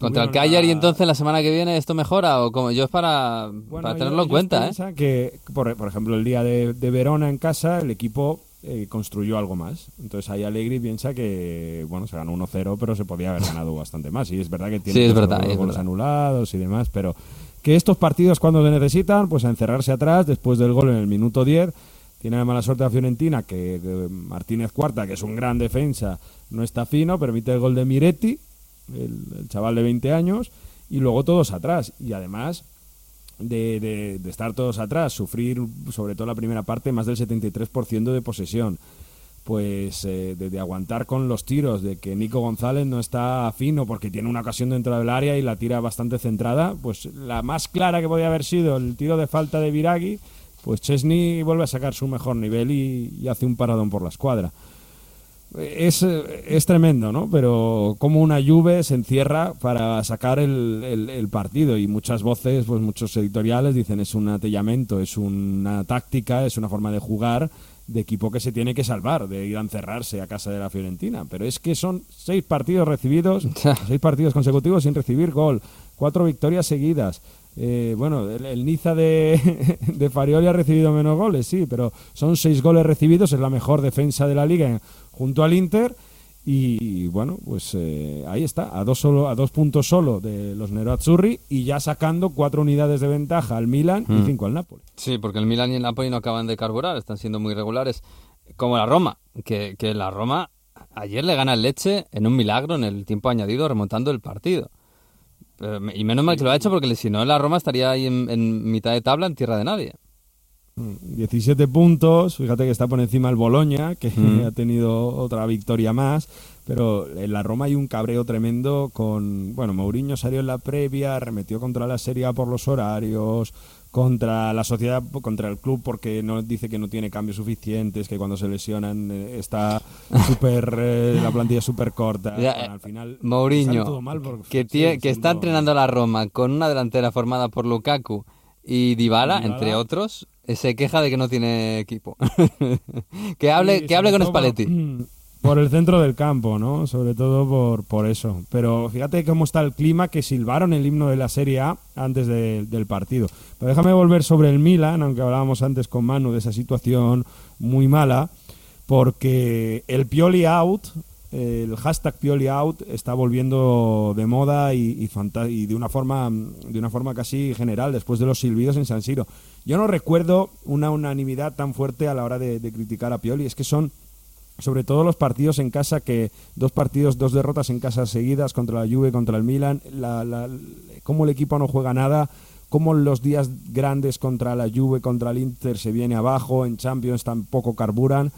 [SPEAKER 1] Contra el Cagliari,
[SPEAKER 5] la-
[SPEAKER 1] entonces la semana que viene esto mejora o como yo es para,
[SPEAKER 5] Bueno,
[SPEAKER 1] para
[SPEAKER 5] ellos-
[SPEAKER 1] tenerlo en cuenta, ¿eh?
[SPEAKER 5] que, por, por ejemplo, el día de, de Verona en casa, el equipo eh, construyó algo más. Entonces ahí Allegri piensa que, bueno, se ganó 1-0, pero se podía haber ganado bastante más. Y es verdad que tiene
[SPEAKER 1] Sí, es
[SPEAKER 5] los
[SPEAKER 1] verdad, es
[SPEAKER 5] goles anulados y demás, pero que estos partidos cuando se necesitan, pues a encerrarse atrás después del gol en el minuto 10. Tiene la mala suerte a Fiorentina que, que Martínez Cuarta, que es un gran defensa, no está fino, permite el gol de Miretti, el, el chaval de 20 años, y luego todos atrás. Y además, de, de- de estar todos atrás, sufrir sobre todo la primera parte más del 73% de posesión, pues eh, de, aguantar con los tiros, de que Nico González no está fino porque tiene una ocasión dentro del área y la tira bastante centrada, pues la más clara que podía haber sido el tiro de falta de Viragui, pues Chesney vuelve a sacar su mejor nivel y, y hace un paradón por la escuadra. Es, es tremendo, ¿no? Pero como una Juve se encierra para sacar el, el- el partido y muchas voces, pues muchos editoriales dicen es un atellamento, es una táctica, es una forma de jugar de equipo que se tiene que salvar, de ir a encerrarse a casa de la Fiorentina. Pero es que son seis partidos recibidos, seis partidos consecutivos sin recibir gol, cuatro victorias seguidas. Eh, bueno, el, el Niza de, de Farioli ha recibido menos goles, sí, pero son seis goles recibidos, es la mejor defensa de la liga junto al Inter. Y, bueno, pues eh, ahí está, a dos, solo, a dos puntos solo de los Nerazzurri y ya sacando cuatro unidades de ventaja al Milan y
[SPEAKER 1] Mm.
[SPEAKER 5] cinco al Napoli.
[SPEAKER 1] Sí, porque el Milan y el Napoli no acaban de carburar, están siendo muy regulares. Como la Roma, que, que la Roma ayer le gana el Leche en un milagro en el tiempo añadido remontando el partido. Pero me- y menos mal que lo ha hecho porque si no la Roma estaría ahí en, en mitad de tabla en tierra de nadie.
[SPEAKER 5] 17 puntos, fíjate que está por encima el Boloña, que
[SPEAKER 1] Mm.
[SPEAKER 5] ha tenido otra victoria más, pero en la Roma hay un cabreo tremendo con, bueno, Mourinho salió en la previa, arremetió contra la Serie A por los horarios, contra la sociedad, contra el club porque no dice que no tiene cambios suficientes, que cuando se lesionan eh, está súper, eh, la plantilla súper corta,
[SPEAKER 1] Ya,
[SPEAKER 5] Bueno, al final
[SPEAKER 1] Mourinho,
[SPEAKER 5] todo mal porque
[SPEAKER 1] que,
[SPEAKER 5] sí,
[SPEAKER 1] que está entrenando a la Roma con una delantera formada por Lukaku y Dybala, entre otros, eh, se queja de que no tiene equipo. que hable,
[SPEAKER 5] Sí,
[SPEAKER 1] que hable con Spalletti.
[SPEAKER 5] Por, por el centro del campo, ¿no? Sobre todo por, por eso. Pero fíjate cómo está el clima que silbaron el himno de la Serie A antes de- del partido. Pero déjame volver sobre el Milan, aunque hablábamos antes con Manu de esa situación muy mala, porque el Pioli out, el hashtag Pioli out está volviendo de moda y, y y de una forma de una forma casi general después de los silbidos en San Siro. Yo no recuerdo una unanimidad tan fuerte a la hora de, criticar a Pioli. Es que son sobre todo los partidos en casa que dos partidos dos derrotas en casa seguidas contra la Juve contra el Milan la, la, cómo el equipo no juega nada cómo los días grandes contra la Juve contra el Inter se viene abajo en Champions tampoco carburan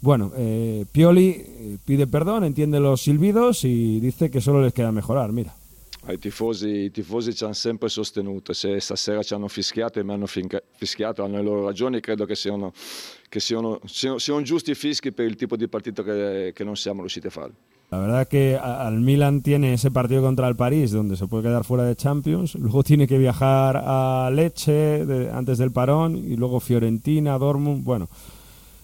[SPEAKER 5] bueno eh, Pioli eh, pide perdón entiende los silbidos y dice que solo les queda mejorar mira
[SPEAKER 13] I tifosi, i tifosi ci hanno sempre sostenuto, se stasera ci hanno fischiato e mi hanno fischiato hanno le loro ragioni, credo che siano, che siano, siano, siano giusti i fischi per il tipo di partito che, che non siamo riusciti a fare.
[SPEAKER 5] La verdad que al Milan tiene ese partido contra el París donde se puede quedar fuera de Champions, luego tiene que viajar a Leche de- antes del parón y luego Fiorentina, Dortmund, bueno,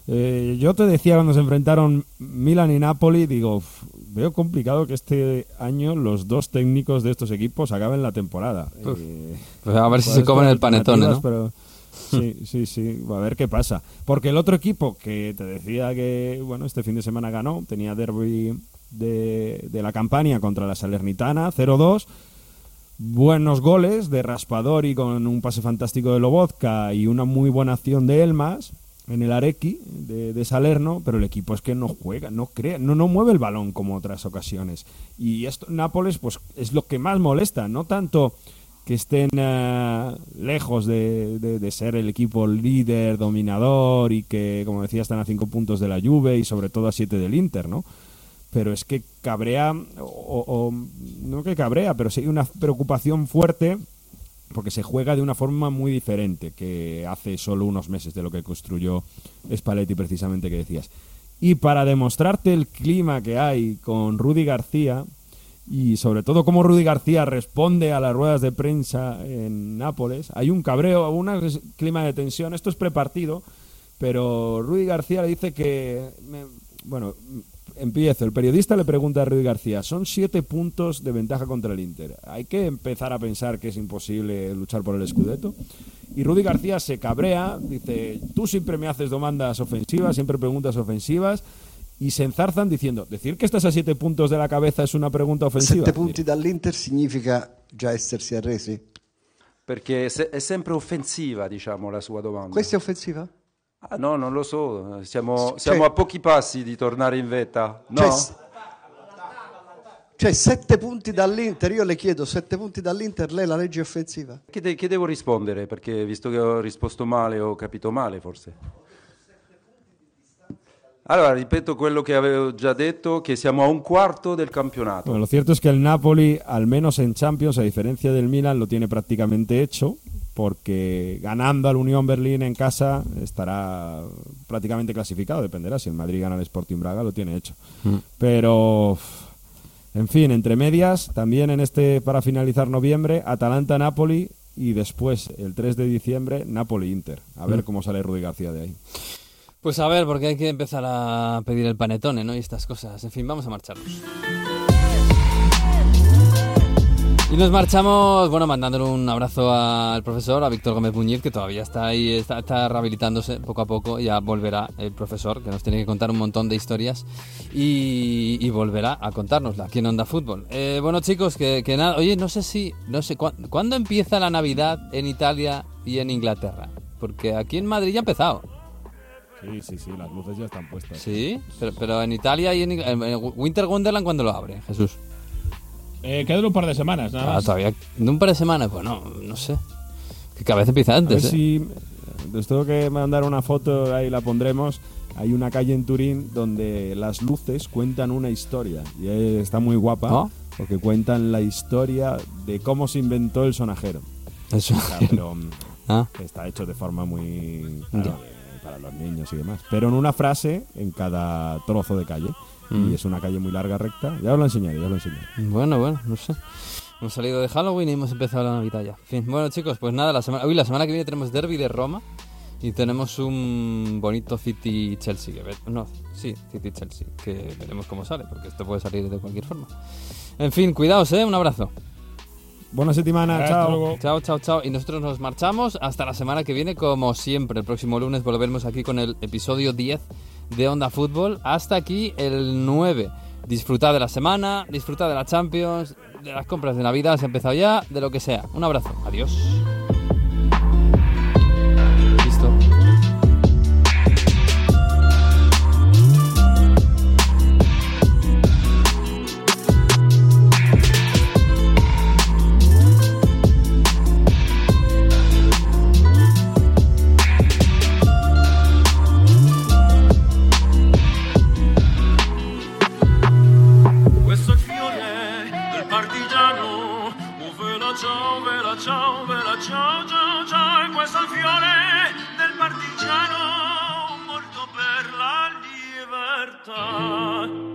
[SPEAKER 5] Eh, yo te decía cuando se enfrentaron Milan y Napoli, digo, veo complicado que este año los dos técnicos de estos equipos acaben la temporada. Eh,
[SPEAKER 1] Pues a ver si se comen el panetone, ¿no?
[SPEAKER 5] Pero sí, sí, sí, a ver qué pasa. Porque el otro equipo que te decía que, bueno, este fin de semana ganó, tenía derby de, de la campaña contra la Salernitana, 0-2. Buenos goles de Raspadori con un pase fantástico de Lobotka y una muy buena acción de Elmas en el Arequi de, de Salerno, pero el equipo es que no juega, no crea, no, no mueve el balón como otras ocasiones. Y esto Nápoles pues es lo que más molesta, no tanto que estén eh, lejos de, de- ser el equipo líder, dominador y que, como decía, están a cinco puntos de la Juve y sobre todo a siete del Inter, ¿no? Pero es que cabrea, o, o- no que cabrea, pero sí hay una preocupación fuerte porque se juega de una forma muy diferente que hace solo unos meses de lo que construyó Spalletti precisamente que decías. Y para demostrarte el clima que hay con Rudy García y sobre todo cómo Rudy García responde a las ruedas de prensa en Nápoles, hay un cabreo, un clima de tensión, esto es prepartido, pero Rudy García le dice que, bueno, empiezo, el periodista le pregunta a Rudy García, son siete puntos de ventaja contra el Inter, hay que empezar a pensar que es imposible luchar por el Scudetto. Y Rudy García se cabrea, dice, tú siempre me haces demandas ofensivas, siempre preguntas ofensivas, y se enzarzan diciendo, decir que estás a siete puntos de la cabeza es una pregunta ofensiva.
[SPEAKER 14] Sette punti dall'Inter significa già essersi arresi?
[SPEAKER 15] Perché è sempre offensiva, diciamo, la sua domanda.
[SPEAKER 14] Questa è offensiva?
[SPEAKER 15] Ah, no, non lo so. Siamo,
[SPEAKER 14] Cioè-
[SPEAKER 15] siamo a pochi passi di tornare in vetta. No?
[SPEAKER 14] Cioè, Cioè, sette punti dall'Inter, io le chiedo, sette punti dall'Inter, lei la legge offensiva?
[SPEAKER 15] Che, de- che devo rispondere? Perché visto che ho risposto male, ho capito male forse. Allora, ripeto quello che avevo già detto, che siamo a un quarto del campionato.
[SPEAKER 5] Bueno, lo cierto es que el Napoli, al menos en Champions, a diferencia del Milan, lo tiene prácticamente hecho, porque ganando al Unión Berlín en casa estará prácticamente clasificado, dependerá. Si el Madrid gana al Sporting Braga, lo tiene hecho.
[SPEAKER 1] Mm.
[SPEAKER 5] Pero, en fin, entre medias, también en este, para finalizar noviembre, Atalanta-Napoli y después, el 3 de diciembre, Napoli-Inter. A ver
[SPEAKER 1] Mm.
[SPEAKER 5] cómo sale Rudy García de ahí.
[SPEAKER 1] Pues a ver, porque hay que empezar a pedir el panetone, ¿no? Y estas cosas. En fin, vamos a marcharnos. Y nos marchamos, bueno, mandándole un abrazo al profesor, a Víctor Gómez Muñiz, que todavía está ahí, está, está rehabilitándose poco a poco. Ya volverá el profesor, que nos tiene que contar un montón de historias. Y, y volverá a contárnosla aquí en Onda Fútbol. Eh, bueno, chicos, que, que nada. Oye, no sé si. No sé cuán- ¿Cuándo empieza la Navidad en Italia y en Inglaterra? Porque aquí en Madrid ya ha empezado.
[SPEAKER 5] Sí, sí, sí, las luces ya están puestas.
[SPEAKER 1] Sí, pero, pero en Italia y en, en Winter Wonderland, ¿cuándo lo abre, Jesús?
[SPEAKER 4] Eh, quedan un par de semanas, nada
[SPEAKER 1] Ah,
[SPEAKER 4] más.
[SPEAKER 1] todavía. ¿De un par de semanas? Bueno, no sé. Que cada vez empieza
[SPEAKER 5] A ver
[SPEAKER 1] antes, ¿eh?
[SPEAKER 5] si les tengo que mandar una foto, ahí la pondremos. Hay una calle en Turín donde las luces cuentan una historia y eh, está muy guapa
[SPEAKER 1] ¿Ah?
[SPEAKER 5] porque cuentan la historia de cómo se inventó el sonajero.
[SPEAKER 1] Eso.
[SPEAKER 5] Sea, pero mm,
[SPEAKER 1] Ah.
[SPEAKER 5] está hecho de forma muy claro, para los niños y demás. Pero en una frase en cada trozo de calle.
[SPEAKER 1] Mm.
[SPEAKER 5] Y es una calle muy larga, recta. Ya os lo enseñaré, ya os lo enseñaré.
[SPEAKER 1] Bueno, bueno, no sé. Hemos salido de Halloween y hemos empezado la Navidad ya. En fin, bueno, chicos, pues nada, la semana, uy, la semana que viene tenemos Derby de Roma y tenemos un bonito City-Chelsea. que ver- No, sí, City-Chelsea, que veremos cómo sale, porque esto puede salir de cualquier forma. En fin, cuidaos, ¿eh? Un abrazo.
[SPEAKER 5] Buena semana, chao.
[SPEAKER 1] Chao, chao, chao. Y nosotros nos marchamos hasta la semana que viene, como siempre. El próximo lunes volveremos aquí con el episodio 10 de Onda Fútbol. Hasta aquí el 9. Disfrutad de la semana, disfrutad de la Champions, de las compras de Navidad, se ha empezado ya, de lo que sea. Un abrazo. Adiós.
[SPEAKER 3] realtà